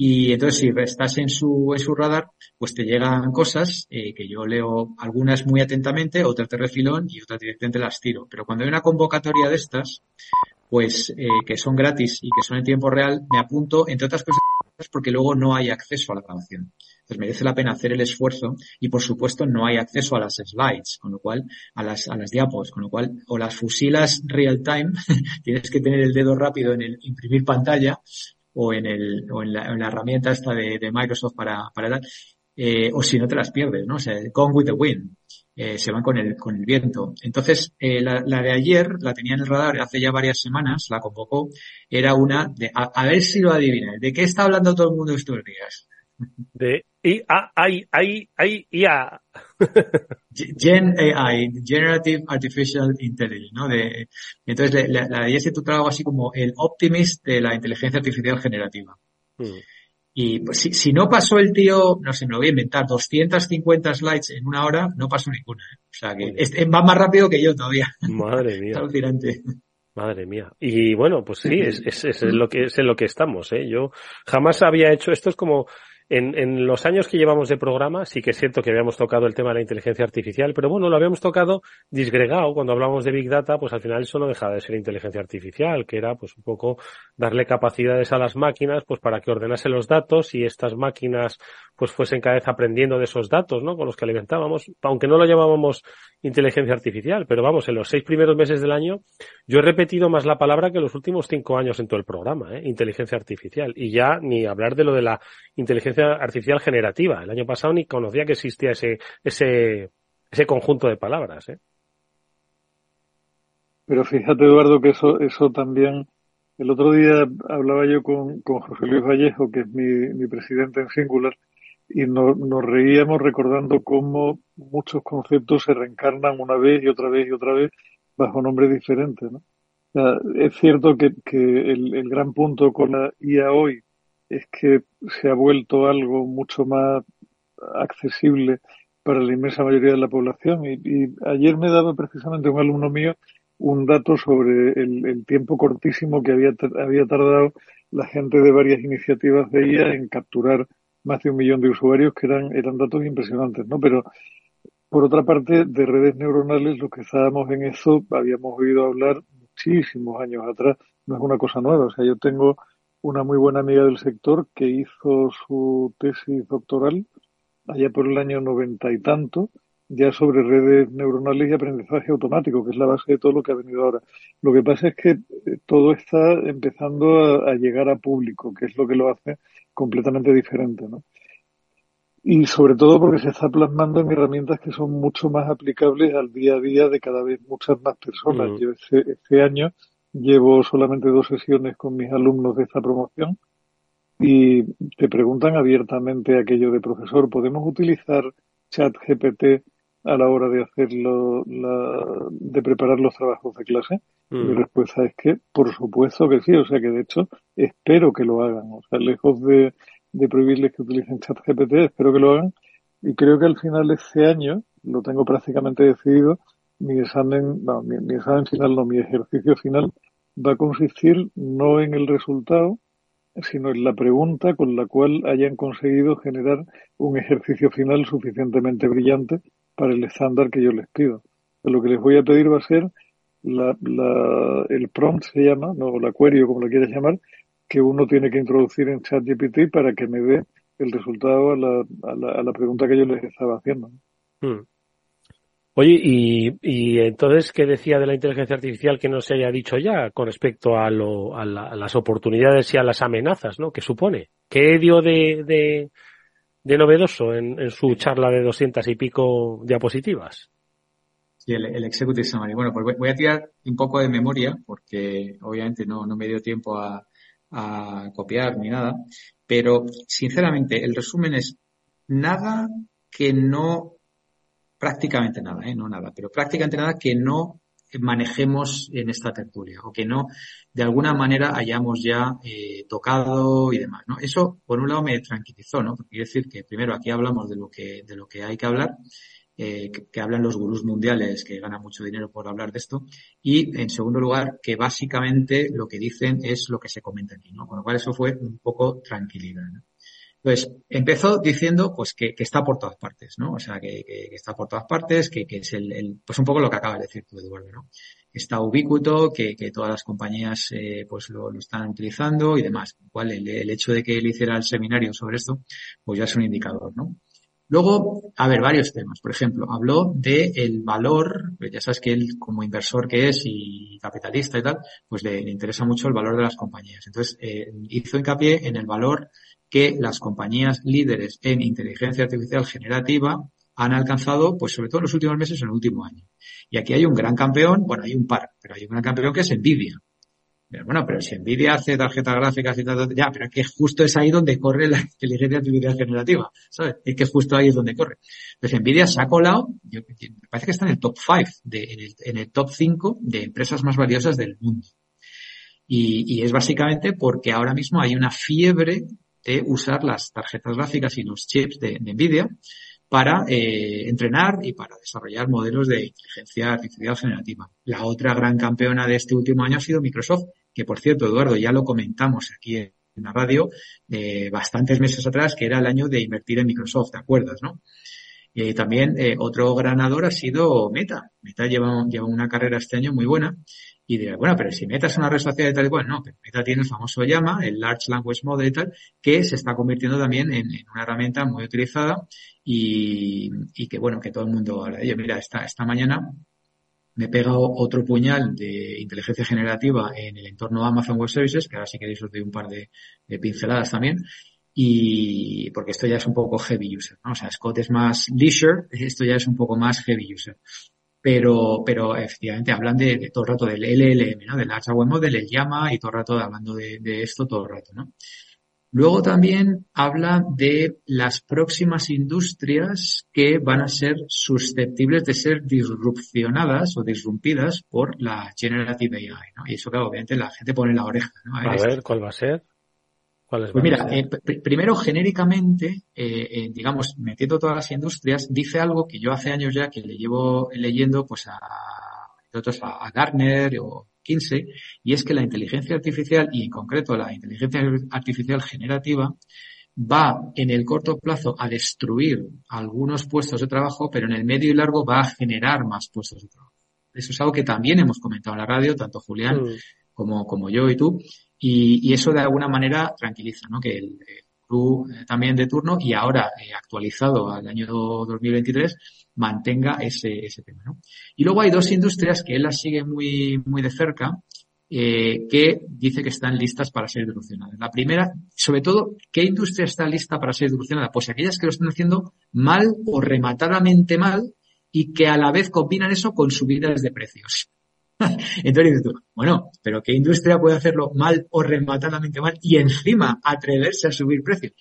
Y entonces si estás en su, en su radar, pues te llegan cosas eh, que yo leo algunas muy atentamente, otras de refilón y otras directamente las tiro. Pero cuando hay una convocatoria de estas, pues eh, que son gratis y que son en tiempo real, me apunto, entre otras cosas, porque luego no hay acceso a la grabación. Entonces merece la pena hacer el esfuerzo y por supuesto no hay acceso a las slides, con lo cual, a las, a las diapos, con lo cual, o las fusilas real time, tienes que tener el dedo rápido en el imprimir pantalla, o en, el, o en, la, en la herramienta esta de, de Microsoft para, para eh, o si no te las pierdes, ¿no? O sea, gone with the wind. Eh, se van con el, con el viento. Entonces, eh, la, la, de ayer, la tenía en el radar hace ya varias semanas, la convocó, era una de, a, a ver si lo adivinas, ¿de qué está hablando todo el mundo estos días? De AI, AI, AI, IA. Gen AI, Generative Artificial Intelligence, ¿no? De, entonces, la, la se algo así como el Optimist de la inteligencia artificial generativa. Mm. Y pues, si, si, no pasó el tío, no sé, me lo voy a inventar, 250 slides en una hora, no pasó ninguna. ¿eh? O sea que es, va más rápido que yo todavía. Madre mía. Está alucinante. Madre mía. Y bueno, pues sí, es, es, es, lo que, es en lo que estamos, ¿eh? Yo jamás había hecho, esto es como, en, en, los años que llevamos de programa, sí que es cierto que habíamos tocado el tema de la inteligencia artificial, pero bueno, lo habíamos tocado disgregado. Cuando hablamos de Big Data, pues al final eso no dejaba de ser inteligencia artificial, que era pues un poco darle capacidades a las máquinas, pues para que ordenase los datos y estas máquinas pues fuesen cada vez aprendiendo de esos datos, ¿no? Con los que alimentábamos, aunque no lo llamábamos inteligencia artificial, pero vamos, en los seis primeros meses del año, yo he repetido más la palabra que los últimos cinco años en todo el programa, ¿eh? inteligencia artificial. Y ya ni hablar de lo de la inteligencia artificial generativa. El año pasado ni conocía que existía ese, ese, ese conjunto de palabras. ¿eh? Pero fíjate, Eduardo, que eso, eso también. El otro día hablaba yo con, con José Luis Vallejo, que es mi, mi presidente en Singular, y no, nos reíamos recordando cómo muchos conceptos se reencarnan una vez y otra vez y otra vez bajo nombres diferentes. es cierto que, que el, el, gran punto con la IA hoy es que se ha vuelto algo mucho más accesible para la inmensa mayoría de la población. Y, y ayer me daba precisamente un alumno mío un dato sobre el, el tiempo cortísimo que había, había tardado la gente de varias iniciativas de IA en capturar más de un millón de usuarios que eran, eran datos impresionantes, ¿no? Pero por otra parte, de redes neuronales, lo que estábamos en eso, habíamos oído hablar muchísimos años atrás, no es una cosa nueva. O sea, yo tengo una muy buena amiga del sector que hizo su tesis doctoral allá por el año noventa y tanto, ya sobre redes neuronales y aprendizaje automático, que es la base de todo lo que ha venido ahora. Lo que pasa es que eh, todo está empezando a, a llegar a público, que es lo que lo hace completamente diferente, ¿no? Y sobre todo porque se está plasmando en herramientas que son mucho más aplicables al día a día de cada vez muchas más personas. Mm. Yo este, este año llevo solamente dos sesiones con mis alumnos de esta promoción y te preguntan abiertamente aquello de profesor, ¿podemos utilizar chat GPT a la hora de hacerlo, la, de preparar los trabajos de clase? Mm. Mi respuesta es que, por supuesto que sí, o sea que de hecho espero que lo hagan, o sea, lejos de, de prohibirles que utilicen ChatGPT, espero que lo hagan y creo que al final de este año, lo tengo prácticamente decidido, mi examen, no, mi, mi examen final, no, mi ejercicio final va a consistir no en el resultado, sino en la pregunta con la cual hayan conseguido generar un ejercicio final suficientemente brillante para el estándar que yo les pido. Lo que les voy a pedir va a ser la, la, el prompt se llama, no la query o como lo quieras llamar, que uno tiene que introducir en ChatGPT para que me dé el resultado a la, a la, a la pregunta que yo les estaba haciendo. Hmm. Oye, y, y, entonces, ¿qué decía de la inteligencia artificial que no se haya dicho ya con respecto a, lo, a, la, a las oportunidades y a las amenazas, ¿no? ¿Qué supone? ¿Qué dio de, de, de novedoso en, en, su charla de doscientas y pico diapositivas? Sí, el, el Executive Summary. Bueno, pues voy a tirar un poco de memoria porque obviamente no, no me dio tiempo a, a copiar ni nada, pero sinceramente el resumen es nada que no, prácticamente nada, ¿eh? no nada, pero prácticamente nada que no manejemos en esta tertulia o que no de alguna manera hayamos ya eh, tocado y demás, ¿no? Eso por un lado me tranquilizó, ¿no? Porque quiere decir que primero aquí hablamos de lo que de lo que hay que hablar, eh, que, que, hablan los gurús mundiales que ganan mucho dinero por hablar de esto y en segundo lugar que básicamente lo que dicen es lo que se comenta aquí, ¿no? Con lo cual eso fue un poco tranquilidad. ¿no? Entonces, empezó diciendo pues que, está por todas partes, ¿no? O sea, que, está por todas partes, que, es el, pues un poco lo que acabas de decir tú, Eduardo, ¿no? Está ubicuo, que, todas las compañías eh, pues lo, están utilizando y demás. Cual el, hecho de que él hiciera el seminario sobre esto, pues ya es un indicador, ¿no? Luego, a ver, varios temas. Por ejemplo, habló de el valor, pues ya sabes que él como inversor que es y capitalista y tal, pues le, le interesa mucho el valor de las compañías. Entonces, eh, hizo hincapié en el valor que las compañías líderes en inteligencia artificial generativa han alcanzado, pues sobre todo en los últimos meses, en el último año. Y aquí hay un gran campeón, bueno, hay un par, pero hay un gran campeón que es Nvidia. Pero bueno, pero si Nvidia hace tarjetas gráficas y tal, ya, pero es que justo es ahí donde corre la inteligencia artificial generativa, ¿sabes? Es que justo ahí es donde corre. Entonces Nvidia se ha colado, me parece que está en el top 5, en, el, top 5 de empresas más valiosas del mundo. Y, es básicamente porque ahora mismo hay una fiebre de usar las tarjetas gráficas y los chips de, Nvidia para eh, entrenar y para desarrollar modelos de inteligencia artificial generativa. La otra gran campeona de este último año ha sido Microsoft, que por cierto, Eduardo, ya lo comentamos aquí en la radio eh, bastantes meses atrás, que era el año de invertir en Microsoft, ¿te acuerdas, no? Eh, también eh, otro ganador ha sido Meta. Meta lleva una carrera este año muy buena y dirá, bueno, pero si Meta es una red social y tal y cual, no, pero Meta tiene el famoso llama, el Large Language Model y tal, que se está convirtiendo también en, una herramienta muy utilizada y, y, que bueno, que todo el mundo habla de ello. Mira, esta, esta mañana me he pegado otro puñal de inteligencia generativa en el entorno Amazon Web Services, que ahora sí queréis os doy un par de, de pinceladas también, y porque esto ya es un poco heavy user. O sea, Scott es más leisure, esto ya es un poco más heavy user pero, pero efectivamente hablan de, de, todo el rato del LLM, ¿no? Del Large Web Model, el llama y todo el rato hablando de, de, esto todo el rato, ¿no? Luego también habla de las próximas industrias que van a ser susceptibles de ser disrupcionadas o disrumpidas por la Generative AI, ¿no? Y eso, claro, obviamente la gente pone la oreja, ¿no? A ver, a ver ¿cuál va a ser? Pues mira, eh, pr primero genéricamente, eh, eh, digamos, metiendo todas las industrias, dice algo que yo hace años ya que le llevo leyendo pues a, a, a Gartner o Kinsey, y es que la inteligencia artificial y en concreto la inteligencia artificial generativa va en el corto plazo a destruir algunos puestos de trabajo, pero en el medio y largo va a generar más puestos de trabajo. Eso es algo que también hemos comentado en la radio, tanto Julián mm. como, como yo y tú. Y, eso de alguna manera tranquiliza, ¿no? Que el, el club también de turno y ahora eh, actualizado al año 2023 mantenga ese, tema, ¿no? Y luego hay dos industrias que él las sigue muy, muy de cerca, eh, que dice que están listas para ser disrupcionadas. La primera, sobre todo, ¿qué industria está lista para ser disrupcionada? Pues aquellas que lo están haciendo mal o rematadamente mal y que a la vez combinan eso con subidas de precios. Entonces dices tú, bueno, pero ¿qué industria puede hacerlo mal o rematadamente mal y encima atreverse a subir precios?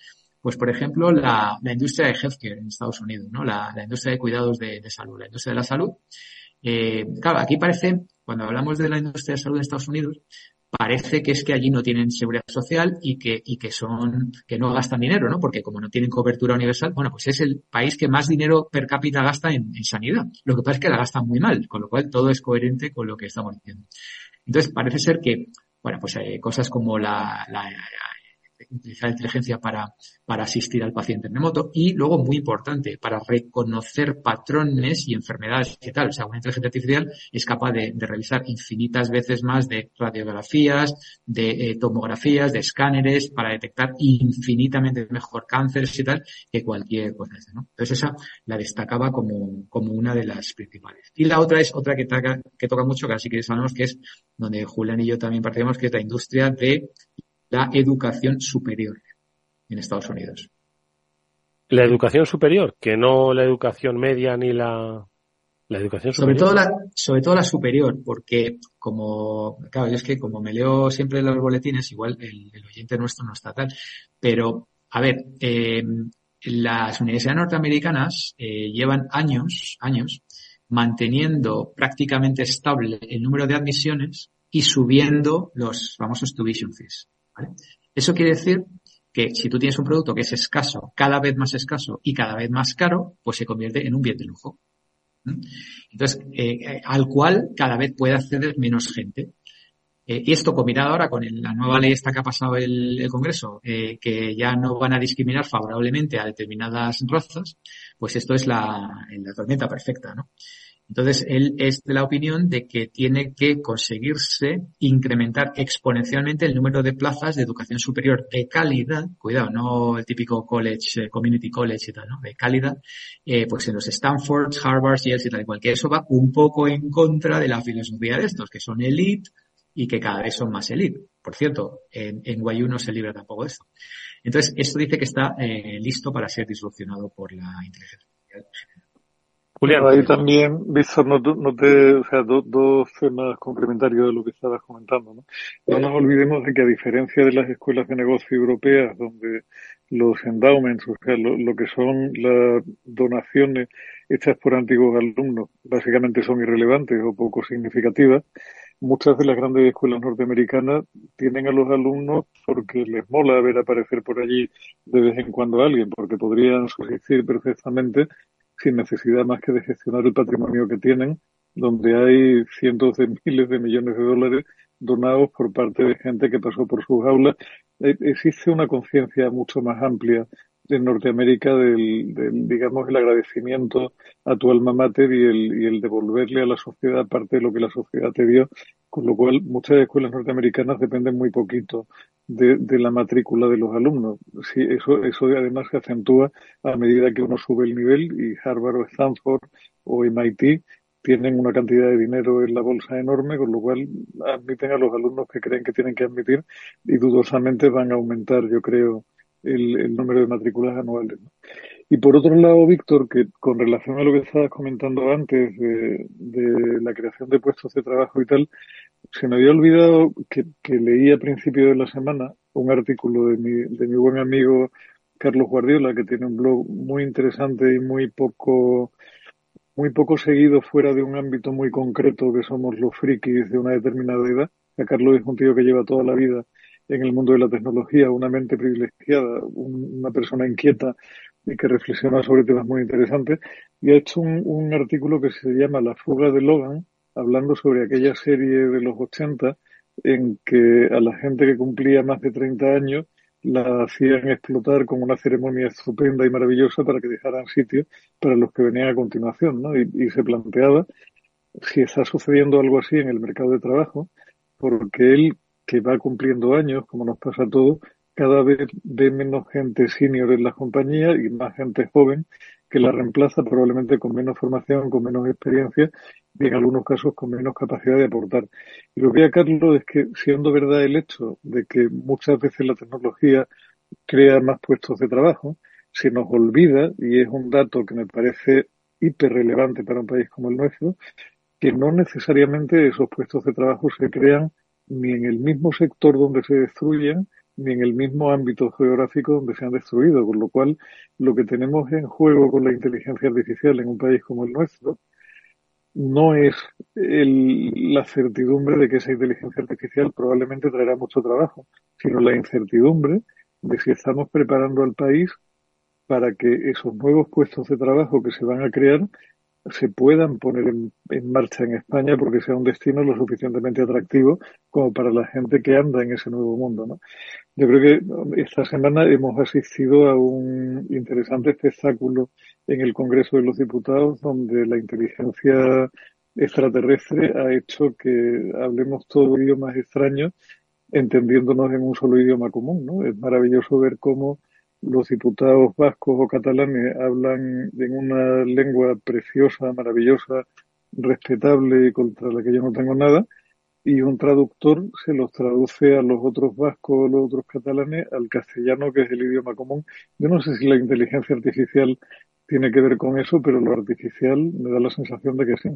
Pues, por ejemplo, la, industria de healthcare en Estados Unidos, ¿no? La, la industria de cuidados de, de, salud, la industria de la salud. Eh, claro, aquí parece, cuando hablamos de la industria de salud en Estados Unidos, parece que es que allí no tienen seguridad social y que, y que son, que no gastan dinero, ¿no? Porque como no tienen cobertura universal, bueno, pues es el país que más dinero per cápita gasta en, sanidad. Lo que pasa es que la gastan muy mal, con lo cual todo es coherente con lo que estamos diciendo. Entonces, parece ser que, bueno, pues eh, cosas como la, la utilizar inteligencia para, para asistir al paciente en remoto y luego, muy importante, para reconocer patrones y enfermedades y tal. O sea, una inteligencia artificial es capaz de, de realizar infinitas veces más de radiografías, de eh, tomografías, de escáneres para detectar infinitamente mejor cánceres y tal que cualquier cosa. ¿no? Entonces esa la destacaba como, como una de las principales. Y la otra es otra que, toca, que toca mucho, que así que sabemos que es donde Julián y yo también participamos, que es la industria de la educación superior en Estados Unidos. La educación superior, que no la educación media ni la, la educación superior. Sobre todo la, sobre todo la superior, porque como, claro, es que como me leo siempre los boletines, igual el, el oyente nuestro no está tal, pero, a ver, eh, las universidades norteamericanas eh, llevan años, años, manteniendo prácticamente estable el número de admisiones y subiendo los famosos tuition fees. Eso quiere decir que si tú tienes un producto que es escaso, cada vez más escaso y cada vez más caro, pues se convierte en un bien de lujo. Entonces, eh, eh, al cual cada vez puede acceder menos gente. Eh, y esto combinado ahora con la nueva ley esta que ha pasado el, el Congreso, que ya no van a discriminar favorablemente a determinadas razas, pues esto es la, la tormenta perfecta, ¿no? Entonces, él es de la opinión de que tiene que conseguirse incrementar exponencialmente el número de plazas de educación superior de calidad, cuidado, no el típico college, eh, community college y tal, ¿no? De calidad, eh, pues en los Stanford, Harvard, Yale y tal y cual, que eso va un poco en contra de la filosofía de estos, que son elite y que cada vez son más elite. Por cierto, en, en Guayú no se libra tampoco de esto. Entonces, esto dice que está eh, listo para ser disrupcionado por la inteligencia artificial. Julián. Ahí también, Víctor, no, no te, o sea, dos temas complementarios de lo que estabas comentando. ¿no? no nos olvidemos de que a diferencia de las escuelas de negocio europeas, donde los endowments, o sea, lo, lo que son las donaciones hechas por antiguos alumnos, básicamente son irrelevantes o poco significativas, muchas de las grandes escuelas norteamericanas tienen a los alumnos porque les mola ver aparecer por allí de vez en cuando a alguien, porque podrían subsistir perfectamente sin necesidad más que de gestionar el patrimonio que tienen, donde hay cientos de miles de millones de dólares donados por parte de gente que pasó por sus aulas. Eh, existe una conciencia mucho más amplia en Norteamérica del, digamos, el agradecimiento a tu alma mater y el, y el devolverle a la sociedad parte de lo que la sociedad te dio, con lo cual muchas escuelas norteamericanas dependen muy poquito de, de la matrícula de los alumnos. Sí, eso, eso además se acentúa a medida que uno sube el nivel y Harvard o Stanford o MIT tienen una cantidad de dinero en la bolsa enorme, con lo cual admiten a los alumnos que creen que tienen que admitir y dudosamente van a aumentar, yo creo, el, número de matrículas anuales. Y por otro lado, Víctor, que con relación a lo que estabas comentando antes de, la creación de puestos de trabajo y tal, se me había olvidado que, que leí a principio de la semana un artículo de mi, de mi buen amigo Carlos Guardiola, que tiene un blog muy interesante y muy poco, muy poco seguido fuera de un ámbito muy concreto que somos los frikis de una determinada edad. A Carlos es un tío que lleva toda la vida en el mundo de la tecnología, una mente privilegiada, una persona inquieta y que reflexiona sobre temas muy interesantes, y ha hecho un, artículo que se llama La fuga de Logan, hablando sobre aquella serie de los 80 en que a la gente que cumplía más de 30 años la hacían explotar con una ceremonia estupenda y maravillosa para que dejaran sitio para los que venían a continuación, ¿no? Y se planteaba si está sucediendo algo así en el mercado de trabajo, porque él que va cumpliendo años, como nos pasa a todos, cada vez ve menos gente senior en la compañía y más gente joven que la reemplaza probablemente con menos formación, con menos experiencia y en algunos casos con menos capacidad de aportar. Y lo que a Carlos es que, siendo verdad el hecho de que muchas veces la tecnología crea más puestos de trabajo, se nos olvida, y es un dato que me parece hiper relevante para un país como el nuestro, que no necesariamente esos puestos de trabajo se crean ni en el mismo sector donde se destruyen, ni en el mismo ámbito geográfico donde se han destruido, con lo cual lo que tenemos en juego con la inteligencia artificial en un país como el nuestro no es el, la certidumbre de que esa inteligencia artificial probablemente traerá mucho trabajo, sino la incertidumbre de si estamos preparando al país para que esos nuevos puestos de trabajo que se van a crear se puedan poner en, marcha en España porque sea un destino lo suficientemente atractivo como para la gente que anda en ese nuevo mundo. ¿no? Yo creo que esta semana hemos asistido a un interesante espectáculo en el Congreso de los Diputados donde la inteligencia extraterrestre ha hecho que hablemos todos idiomas extraños entendiéndonos en un solo idioma común. ¿no? Es maravilloso ver cómo los diputados vascos o catalanes hablan en una lengua preciosa, maravillosa, respetable y contra la que yo no tengo nada, y un traductor se los traduce a los otros vascos o los otros catalanes al castellano, que es el idioma común. Yo no sé si la inteligencia artificial tiene que ver con eso, pero lo artificial me da la sensación de que sí.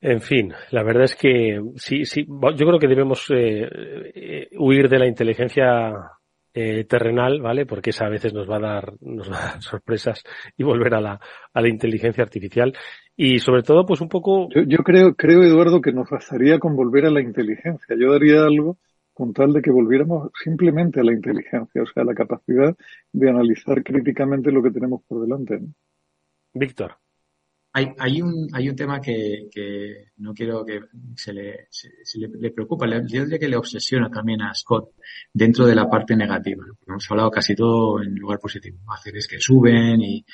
En fin, la verdad es que sí, sí, yo creo que debemos eh, eh, huir de la inteligencia eh, terrenal, ¿vale? Porque esa a veces nos va a dar, nos va a dar sorpresas y volver a la, a la inteligencia artificial. Y sobre todo, pues un poco. Yo, yo creo, creo, Eduardo, que nos bastaría con volver a la inteligencia. Yo daría algo con tal de que volviéramos simplemente a la inteligencia, o sea, a la capacidad de analizar críticamente lo que tenemos por delante. Víctor. Hay, hay, un, hay un tema que, no quiero que se le, se, le, le, preocupa, yo diría que le obsesiona también a Scott dentro de la parte negativa. Hemos hablado casi todo en lugar positivo. Hacer es que suben y,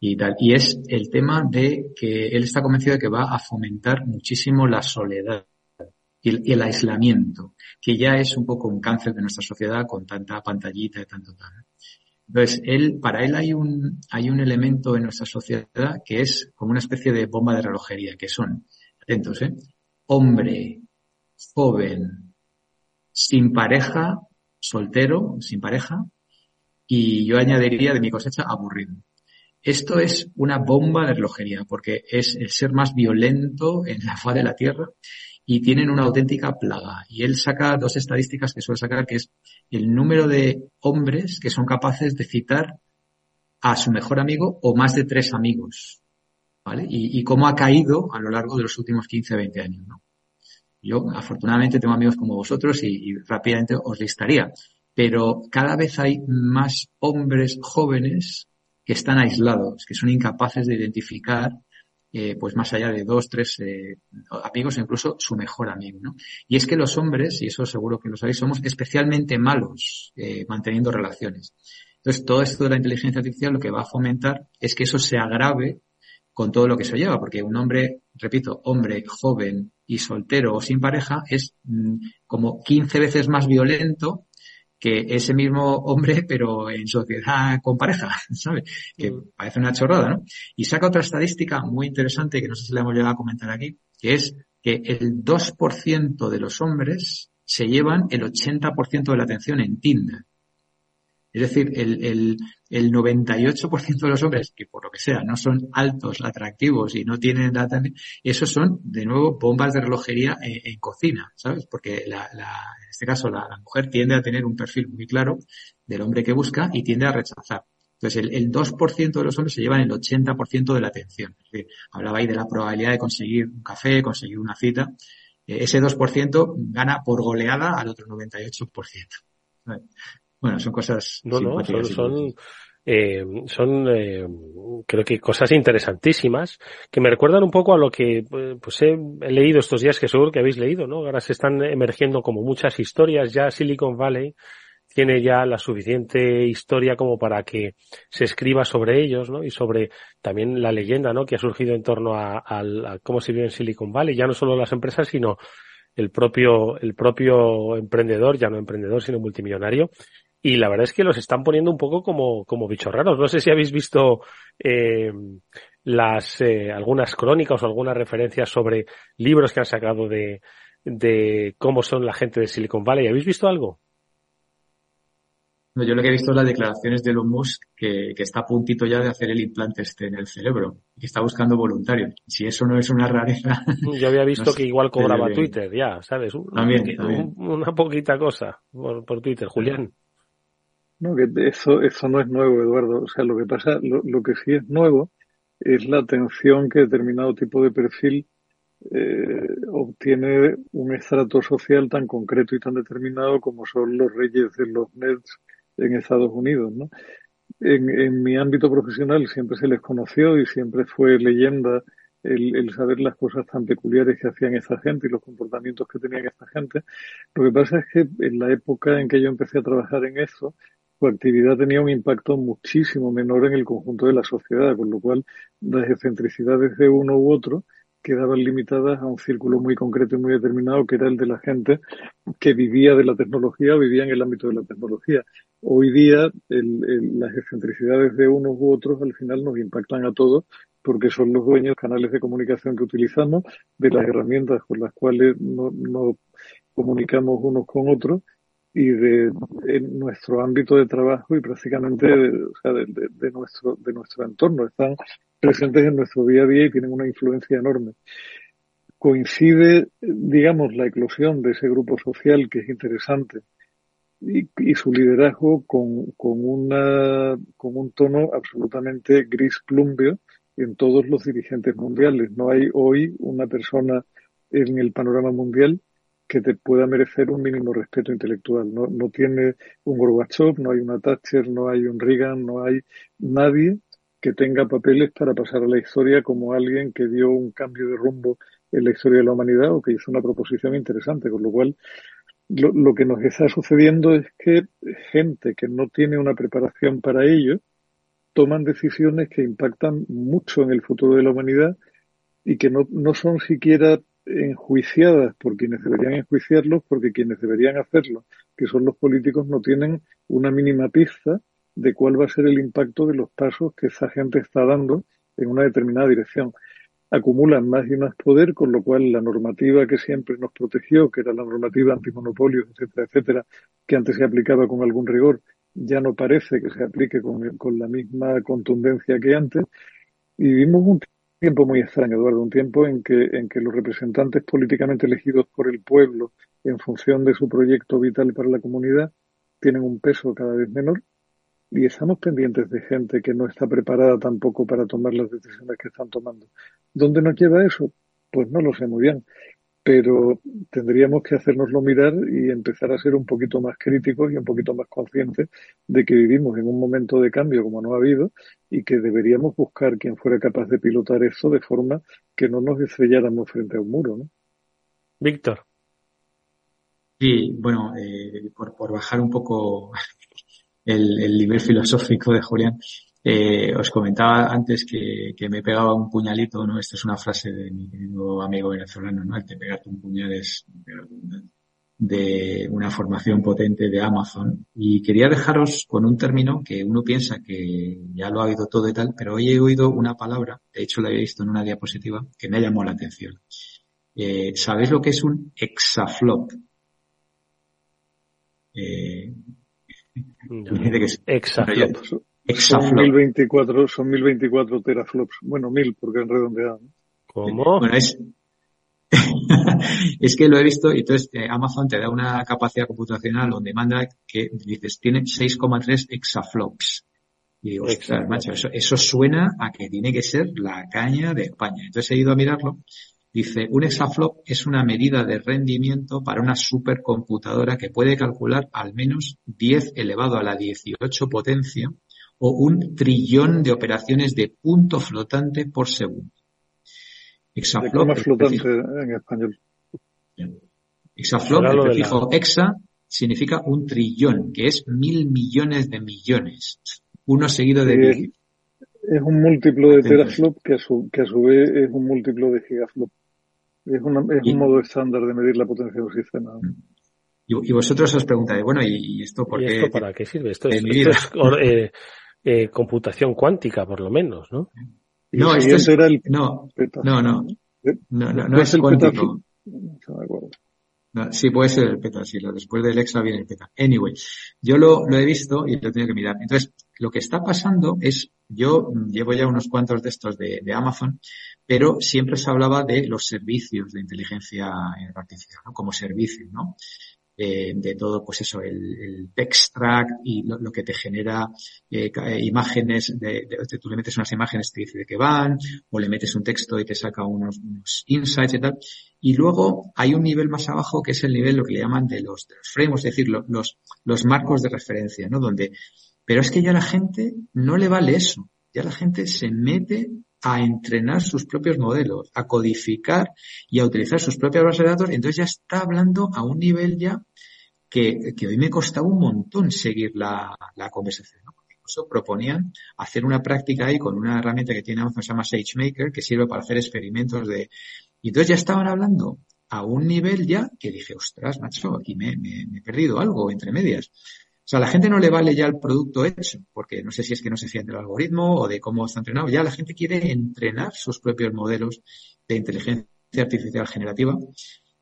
y tal. Y es el tema de que él está convencido de que va a fomentar muchísimo la soledad y el, el aislamiento, que ya es un poco un cáncer de nuestra sociedad con tanta pantallita y tanto tal. Entonces, él, para él hay un, hay un elemento en nuestra sociedad que es como una especie de bomba de relojería, que son, atentos, ¿eh? Hombre, joven, sin pareja, soltero, sin pareja, y yo añadiría de mi cosecha aburrido. Esto es una bomba de relojería, porque es el ser más violento en la faz de la Tierra y tienen una auténtica plaga. Y él saca dos estadísticas que suele sacar, que es el número de hombres que son capaces de citar a su mejor amigo o más de tres amigos. ¿Vale? Y, cómo ha caído a lo largo de los últimos 15, 20 años, ¿no? Yo, afortunadamente, tengo amigos como vosotros y rápidamente os listaría. Pero cada vez hay más hombres jóvenes que están aislados, que son incapaces de identificar eh, pues más allá de dos, tres eh, amigos, incluso su mejor amigo, ¿no? Y es que los hombres, y eso seguro que lo sabéis, somos especialmente malos eh, manteniendo relaciones. Entonces, todo esto de la inteligencia artificial lo que va a fomentar es que eso se agrave con todo lo que se lleva, porque un hombre, repito, hombre joven y soltero o sin pareja es mm, como 15 veces más violento que ese mismo hombre, pero en sociedad con pareja, ¿sabes? Que parece una chorrada, ¿no? Y saca otra estadística muy interesante que no sé si la hemos llegado a comentar aquí, que es que el 2% de los hombres se llevan el 80% de la atención en Tinder. Es decir, el, el, el 98% de los hombres, que por lo que sea no son altos, atractivos y no tienen data, esos son, de nuevo, bombas de relojería en, en cocina, ¿sabes? Porque la, la, en este caso la, mujer tiende a tener un perfil muy claro del hombre que busca y tiende a rechazar. Entonces, el, el 2% de los hombres se llevan el 80% de la atención. Es decir, hablaba ahí de la probabilidad de conseguir un café, conseguir una cita. Eh, ese 2% gana por goleada al otro 98%. Bueno, son cosas. No, no, son, son, eh, son eh, creo que cosas interesantísimas que me recuerdan un poco a lo que pues he, he, leído estos días que seguro que habéis leído, ¿no? Ahora se están emergiendo como muchas historias, ya Silicon Valley tiene ya la suficiente historia como para que se escriba sobre ellos, ¿no? Y sobre también la leyenda, ¿no? Que ha surgido en torno a, a, a cómo se vive en Silicon Valley, ya no solo las empresas, sino el propio, el propio emprendedor, ya no emprendedor, sino multimillonario, y la verdad es que los están poniendo un poco como, como bichos raros. No sé si habéis visto eh, las eh, algunas crónicas o algunas referencias sobre libros que han sacado de, de cómo son la gente de Silicon Valley. ¿Habéis visto algo? No, yo lo que he visto es las declaraciones de Elon Musk que, que, está a puntito ya de hacer el implante este en el cerebro y que está buscando voluntarios. Si eso no es una rareza. Yo había visto no que igual cobraba. Twitter, ya, ¿sabes? Un, también, un, también. Una poquita cosa por, por Twitter, Julián. No, que eso, eso no es nuevo, Eduardo. O sea, lo que pasa, lo, que sí es nuevo es la atención que determinado tipo de perfil eh, obtiene un estrato social tan concreto y tan determinado como son los reyes de los nerds en Estados Unidos, ¿no? En, en mi ámbito profesional siempre se les conoció y siempre fue leyenda el, el, saber las cosas tan peculiares que hacían esta gente y los comportamientos que tenían esta gente. Lo que pasa es que en la época en que yo empecé a trabajar en eso, su actividad tenía un impacto muchísimo menor en el conjunto de la sociedad, con lo cual las excentricidades de uno u otro quedaban limitadas a un círculo muy concreto y muy determinado, que era el de la gente que vivía de la tecnología o vivía en el ámbito de la tecnología. Hoy día el, las excentricidades de unos u otros al final nos impactan a todos porque son los dueños canales de comunicación que utilizamos, de las herramientas con las cuales nos no comunicamos unos con otros y de, nuestro ámbito de trabajo y prácticamente de, o sea, de, de, nuestro de nuestro entorno están presentes en nuestro día a día y tienen una influencia enorme coincide digamos la eclosión de ese grupo social que es interesante y, y su liderazgo con, con, una, con un tono absolutamente gris plumbio en todos los dirigentes mundiales. No hay hoy una persona en el panorama mundial que te pueda merecer un mínimo respeto intelectual. No, no tiene un Gorbachev, no hay una Thatcher, no hay un Reagan, no hay nadie que tenga papeles para pasar a la historia como alguien que dio un cambio de rumbo en la historia de la humanidad o que hizo una proposición interesante, con lo cual lo, lo que nos está sucediendo es que gente que no tiene una preparación para ello toman decisiones que impactan mucho en el futuro de la humanidad y que no, no son siquiera enjuiciadas por quienes deberían enjuiciarlos, porque quienes deberían hacerlo, que son los políticos, no tienen una mínima pista de cuál va a ser el impacto de los pasos que esa gente está dando en una determinada dirección. Acumulan más y más poder, con lo cual la normativa que siempre nos protegió, que era la normativa antimonopolios, etcétera, etcétera, que antes se aplicaba con algún rigor, ya no parece que se aplique con, con la misma contundencia que antes. Y vivimos un tiempo muy extraño, Eduardo, un tiempo en que, en que los representantes políticamente elegidos por el pueblo en función de su proyecto vital para la comunidad tienen un peso cada vez menor y estamos pendientes de gente que no está preparada tampoco para tomar las decisiones que están tomando. ¿Dónde nos lleva eso? Pues no lo sé muy bien, pero tendríamos que hacernoslo mirar y empezar a ser un poquito más críticos y un poquito más conscientes de que vivimos en un momento de cambio como no ha habido y que deberíamos buscar quien fuera capaz de pilotar eso de forma que no nos estrelláramos frente a un muro, ¿no? Víctor. Sí, bueno, eh, por, por bajar un poco el, el nivel filosófico de Julián. Eh, os comentaba antes que, que, me pegaba un puñalito, ¿no? Esta es una frase de mi querido amigo venezolano, ¿no? El que pegarte un puñal es de una formación potente de Amazon. Y quería dejaros con un término que uno piensa que ya lo ha oído todo y tal, pero hoy he oído una palabra, de hecho la he visto en una diapositiva, que me llamó la atención. Eh, ¿Sabéis lo que es un exaflop? Eh, Exaflop. Son 1024, son 1024 teraflops. Bueno, 1000 porque han redondeado. ¿Cómo? Bueno, es, es que lo he visto y entonces eh, Amazon te da una capacidad computacional donde manda que dices tiene 6,3 exaflops. Y digo, macho, eso, eso suena a que tiene que ser la caña de España. Entonces he ido a mirarlo Dice, un exaflop es una medida de rendimiento para una supercomputadora que puede calcular al menos 10 elevado a la 18 potencia o un trillón de operaciones de punto flotante por segundo. Exaflop. flotante en español. Exaflop, el prefijo exa, significa un trillón, que es mil millones de millones. Uno seguido de Es un múltiplo de teraflop que a, su, que a su vez es un múltiplo de gigaflop. Es, un modo estándar de medir la potencia de un sistema. Y, vosotros os preguntáis, bueno, ¿y, esto por qué? esto para qué sirve? Esto es, eh, eh, computación cuántica, por lo menos, ¿no? No, es, era el no, no, no, no, no, no, es, el cuántico. No, sí, puede ser el petasilo. Después del extra viene el peta. Anyway, yo lo, lo he visto y lo he tenido que mirar. Entonces, lo que está pasando es, yo llevo ya unos cuantos de estos de, de Amazon pero siempre se hablaba de los servicios de inteligencia artificial, ¿no? Como servicio, ¿no? Eh, de todo, pues eso, el, el text track y lo, que te genera eh, imágenes, de, de, tú le metes unas imágenes te dice de qué van, o le metes un texto y te saca unos, insights y tal. Y luego hay un nivel más abajo que es el nivel, lo que le llaman de los, los frames, es decir, los, los marcos de referencia, ¿no? Donde, pero es que ya la gente no le vale eso. Ya la gente se mete a entrenar sus propios modelos, a codificar y a utilizar sus propias bases de datos, entonces ya está hablando a un nivel ya que, que hoy me costaba un montón seguir la, conversación. ¿no? Incluso proponían hacer una práctica ahí con una herramienta que tiene Amazon, se llama SageMaker, que sirve para hacer experimentos de... Y entonces ya estaban hablando a un nivel ya que dije, ostras, macho, aquí me he perdido algo entre medias. O sea, a la gente no le vale ya el producto hecho, porque no sé si es que no se fían del algoritmo o de cómo está entrenado. Ya la gente quiere entrenar sus propios modelos de inteligencia artificial generativa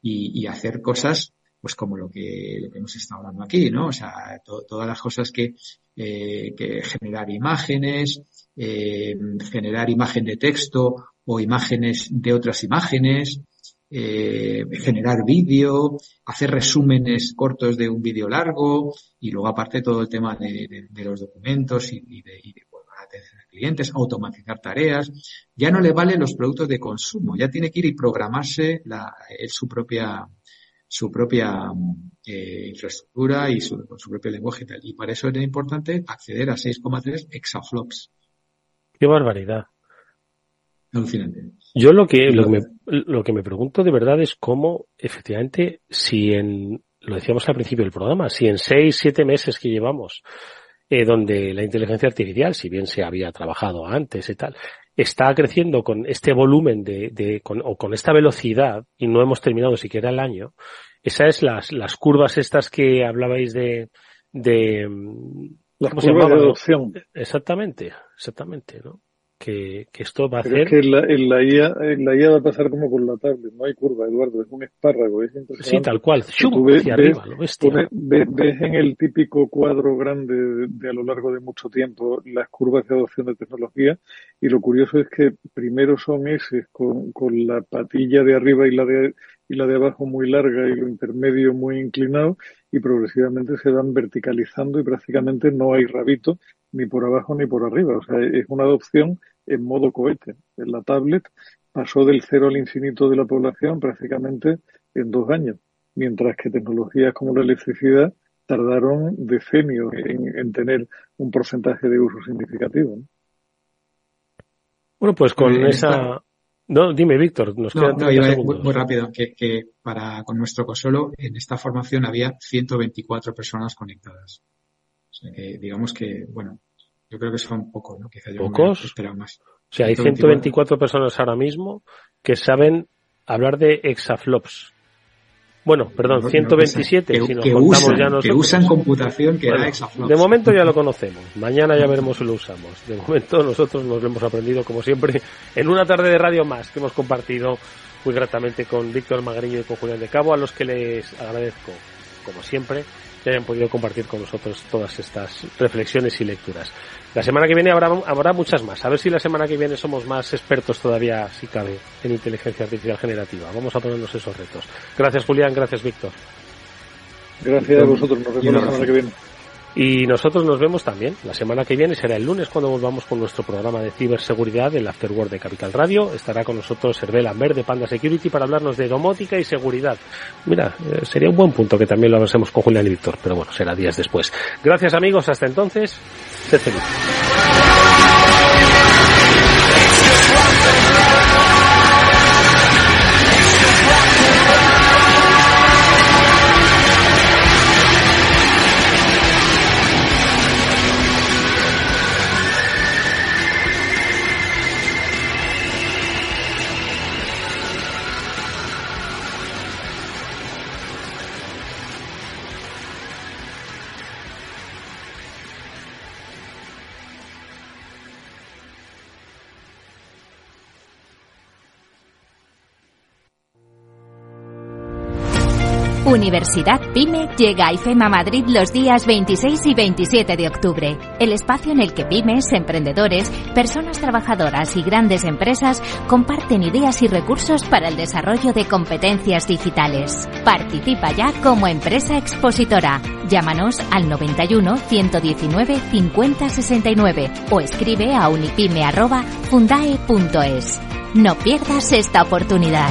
y, hacer cosas pues como lo que, lo que hemos estado hablando aquí, ¿no? O sea, to, todas las cosas que, eh, generar imágenes, eh, generar imagen de texto o imágenes de otras imágenes, eh, generar vídeo, hacer resúmenes cortos de un vídeo largo y luego aparte todo el tema de, los documentos y, de, y de atención a clientes, automatizar tareas. Ya no le valen los productos de consumo, ya tiene que ir y programarse la, su propia su propia eh, infraestructura y su, su, propio lenguaje y tal. Y para eso era importante acceder a 6,3 exaflops. Qué barbaridad. Alucinante. Yo lo que, lo que, me, lo que me pregunto de verdad es cómo, efectivamente, si en, lo decíamos al principio del programa, si en seis, siete meses que llevamos, eh, donde la inteligencia artificial, si bien se había trabajado antes y tal, está creciendo con este volumen de, de con, o con esta velocidad y no hemos terminado siquiera el año, esas es las, las curvas estas que hablabais de, de las curvas de adopción. Exactamente, exactamente, ¿no? Que, que esto va a Pero hacer. Es que en la, en la, IA, en la IA va a pasar como con la tablet, no hay curva, Eduardo, es un espárrago, es impresionante. Sí, tal cual, Tú ves, hacia arriba, lo ves, ves, ves, en el típico cuadro grande de, de, a lo largo de mucho tiempo las curvas de adopción de tecnología y lo curioso es que primero son S con, con la patilla de arriba y la de, y la de abajo muy larga y lo intermedio muy inclinado y progresivamente se van verticalizando y prácticamente no hay rabito ni por abajo ni por arriba. O sea, es una adopción en modo cohete. En la tablet pasó del cero al infinito de la población prácticamente en dos años, mientras que tecnologías como la electricidad tardaron decenios en, en tener un porcentaje de uso significativo. ¿no? Bueno, pues con eh, esa... No, dime, Víctor, nos no, no, iba muy, muy, rápido, que, que, para con nuestro consolo en esta formación había 124 personas conectadas. O sea que digamos que, bueno, yo creo que son pocos, ¿no? Quizá yo ¿Pocos? esperaba más. O sea, hay 124 personas ahora mismo que saben hablar de exaflops. Bueno, perdón, no, 127 no si nos que contamos usan, ya nosotros. Que usan computación que bueno, era exaflops. De momento ya lo conocemos. Mañana ya veremos si lo usamos. De momento nosotros nos lo hemos aprendido, como siempre, en una tarde de radio más que hemos compartido muy gratamente con Víctor Magariño y con Julián de Cabo, a los que les agradezco, como siempre, que hayan podido compartir con nosotros todas estas reflexiones y lecturas. La semana que viene habrá, habrá muchas más. A ver si la semana que viene somos más expertos todavía, si cabe, en inteligencia artificial generativa. Vamos a ponernos esos retos. Gracias, Julián. Gracias, Víctor. Gracias a vosotros. Nos vemos la semana que viene. Y nosotros nos vemos también la semana que viene, será el lunes cuando volvamos con nuestro programa de ciberseguridad, el Afterword de Capital Radio. Estará con nosotros Hervé Lambert de Panda Security para hablarnos de domótica y seguridad. Mira, eh, sería un buen punto que también lo avancemos con Julián y Víctor, pero bueno, será días después. Gracias amigos, hasta entonces, sed felices. Universidad PyME llega a IFEMA Madrid los días 26 y 27 de octubre, el espacio en el que pymes, emprendedores, personas trabajadoras y grandes empresas comparten ideas y recursos para el desarrollo de competencias digitales. Participa ya como empresa expositora. Llámanos al 91 119 50 69 o escribe a unipyme@fundae.es. No pierdas esta oportunidad.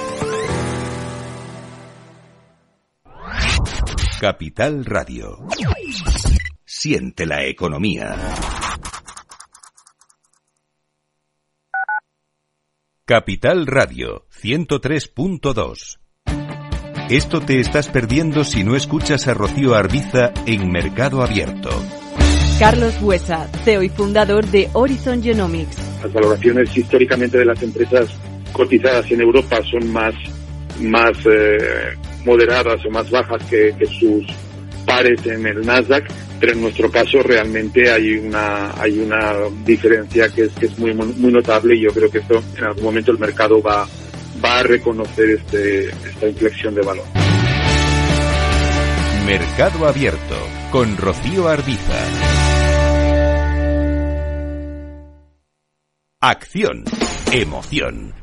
Capital Radio. Siente la economía. Capital Radio 103.2. Esto te estás perdiendo si no escuchas a Rocío Arbiza en Mercado Abierto. Carlos Huesa, CEO y fundador de Horizon Genomics. Las valoraciones históricamente de las empresas cotizadas en Europa son más más eh, moderadas o más bajas que, sus pares en el Nasdaq, pero en nuestro caso realmente hay una hay una diferencia que es, que es muy muy notable y yo creo que esto en algún momento el mercado va va a reconocer este, esta inflexión de valor. Mercado Abierto con Rocío Arbiza. Acción, emoción,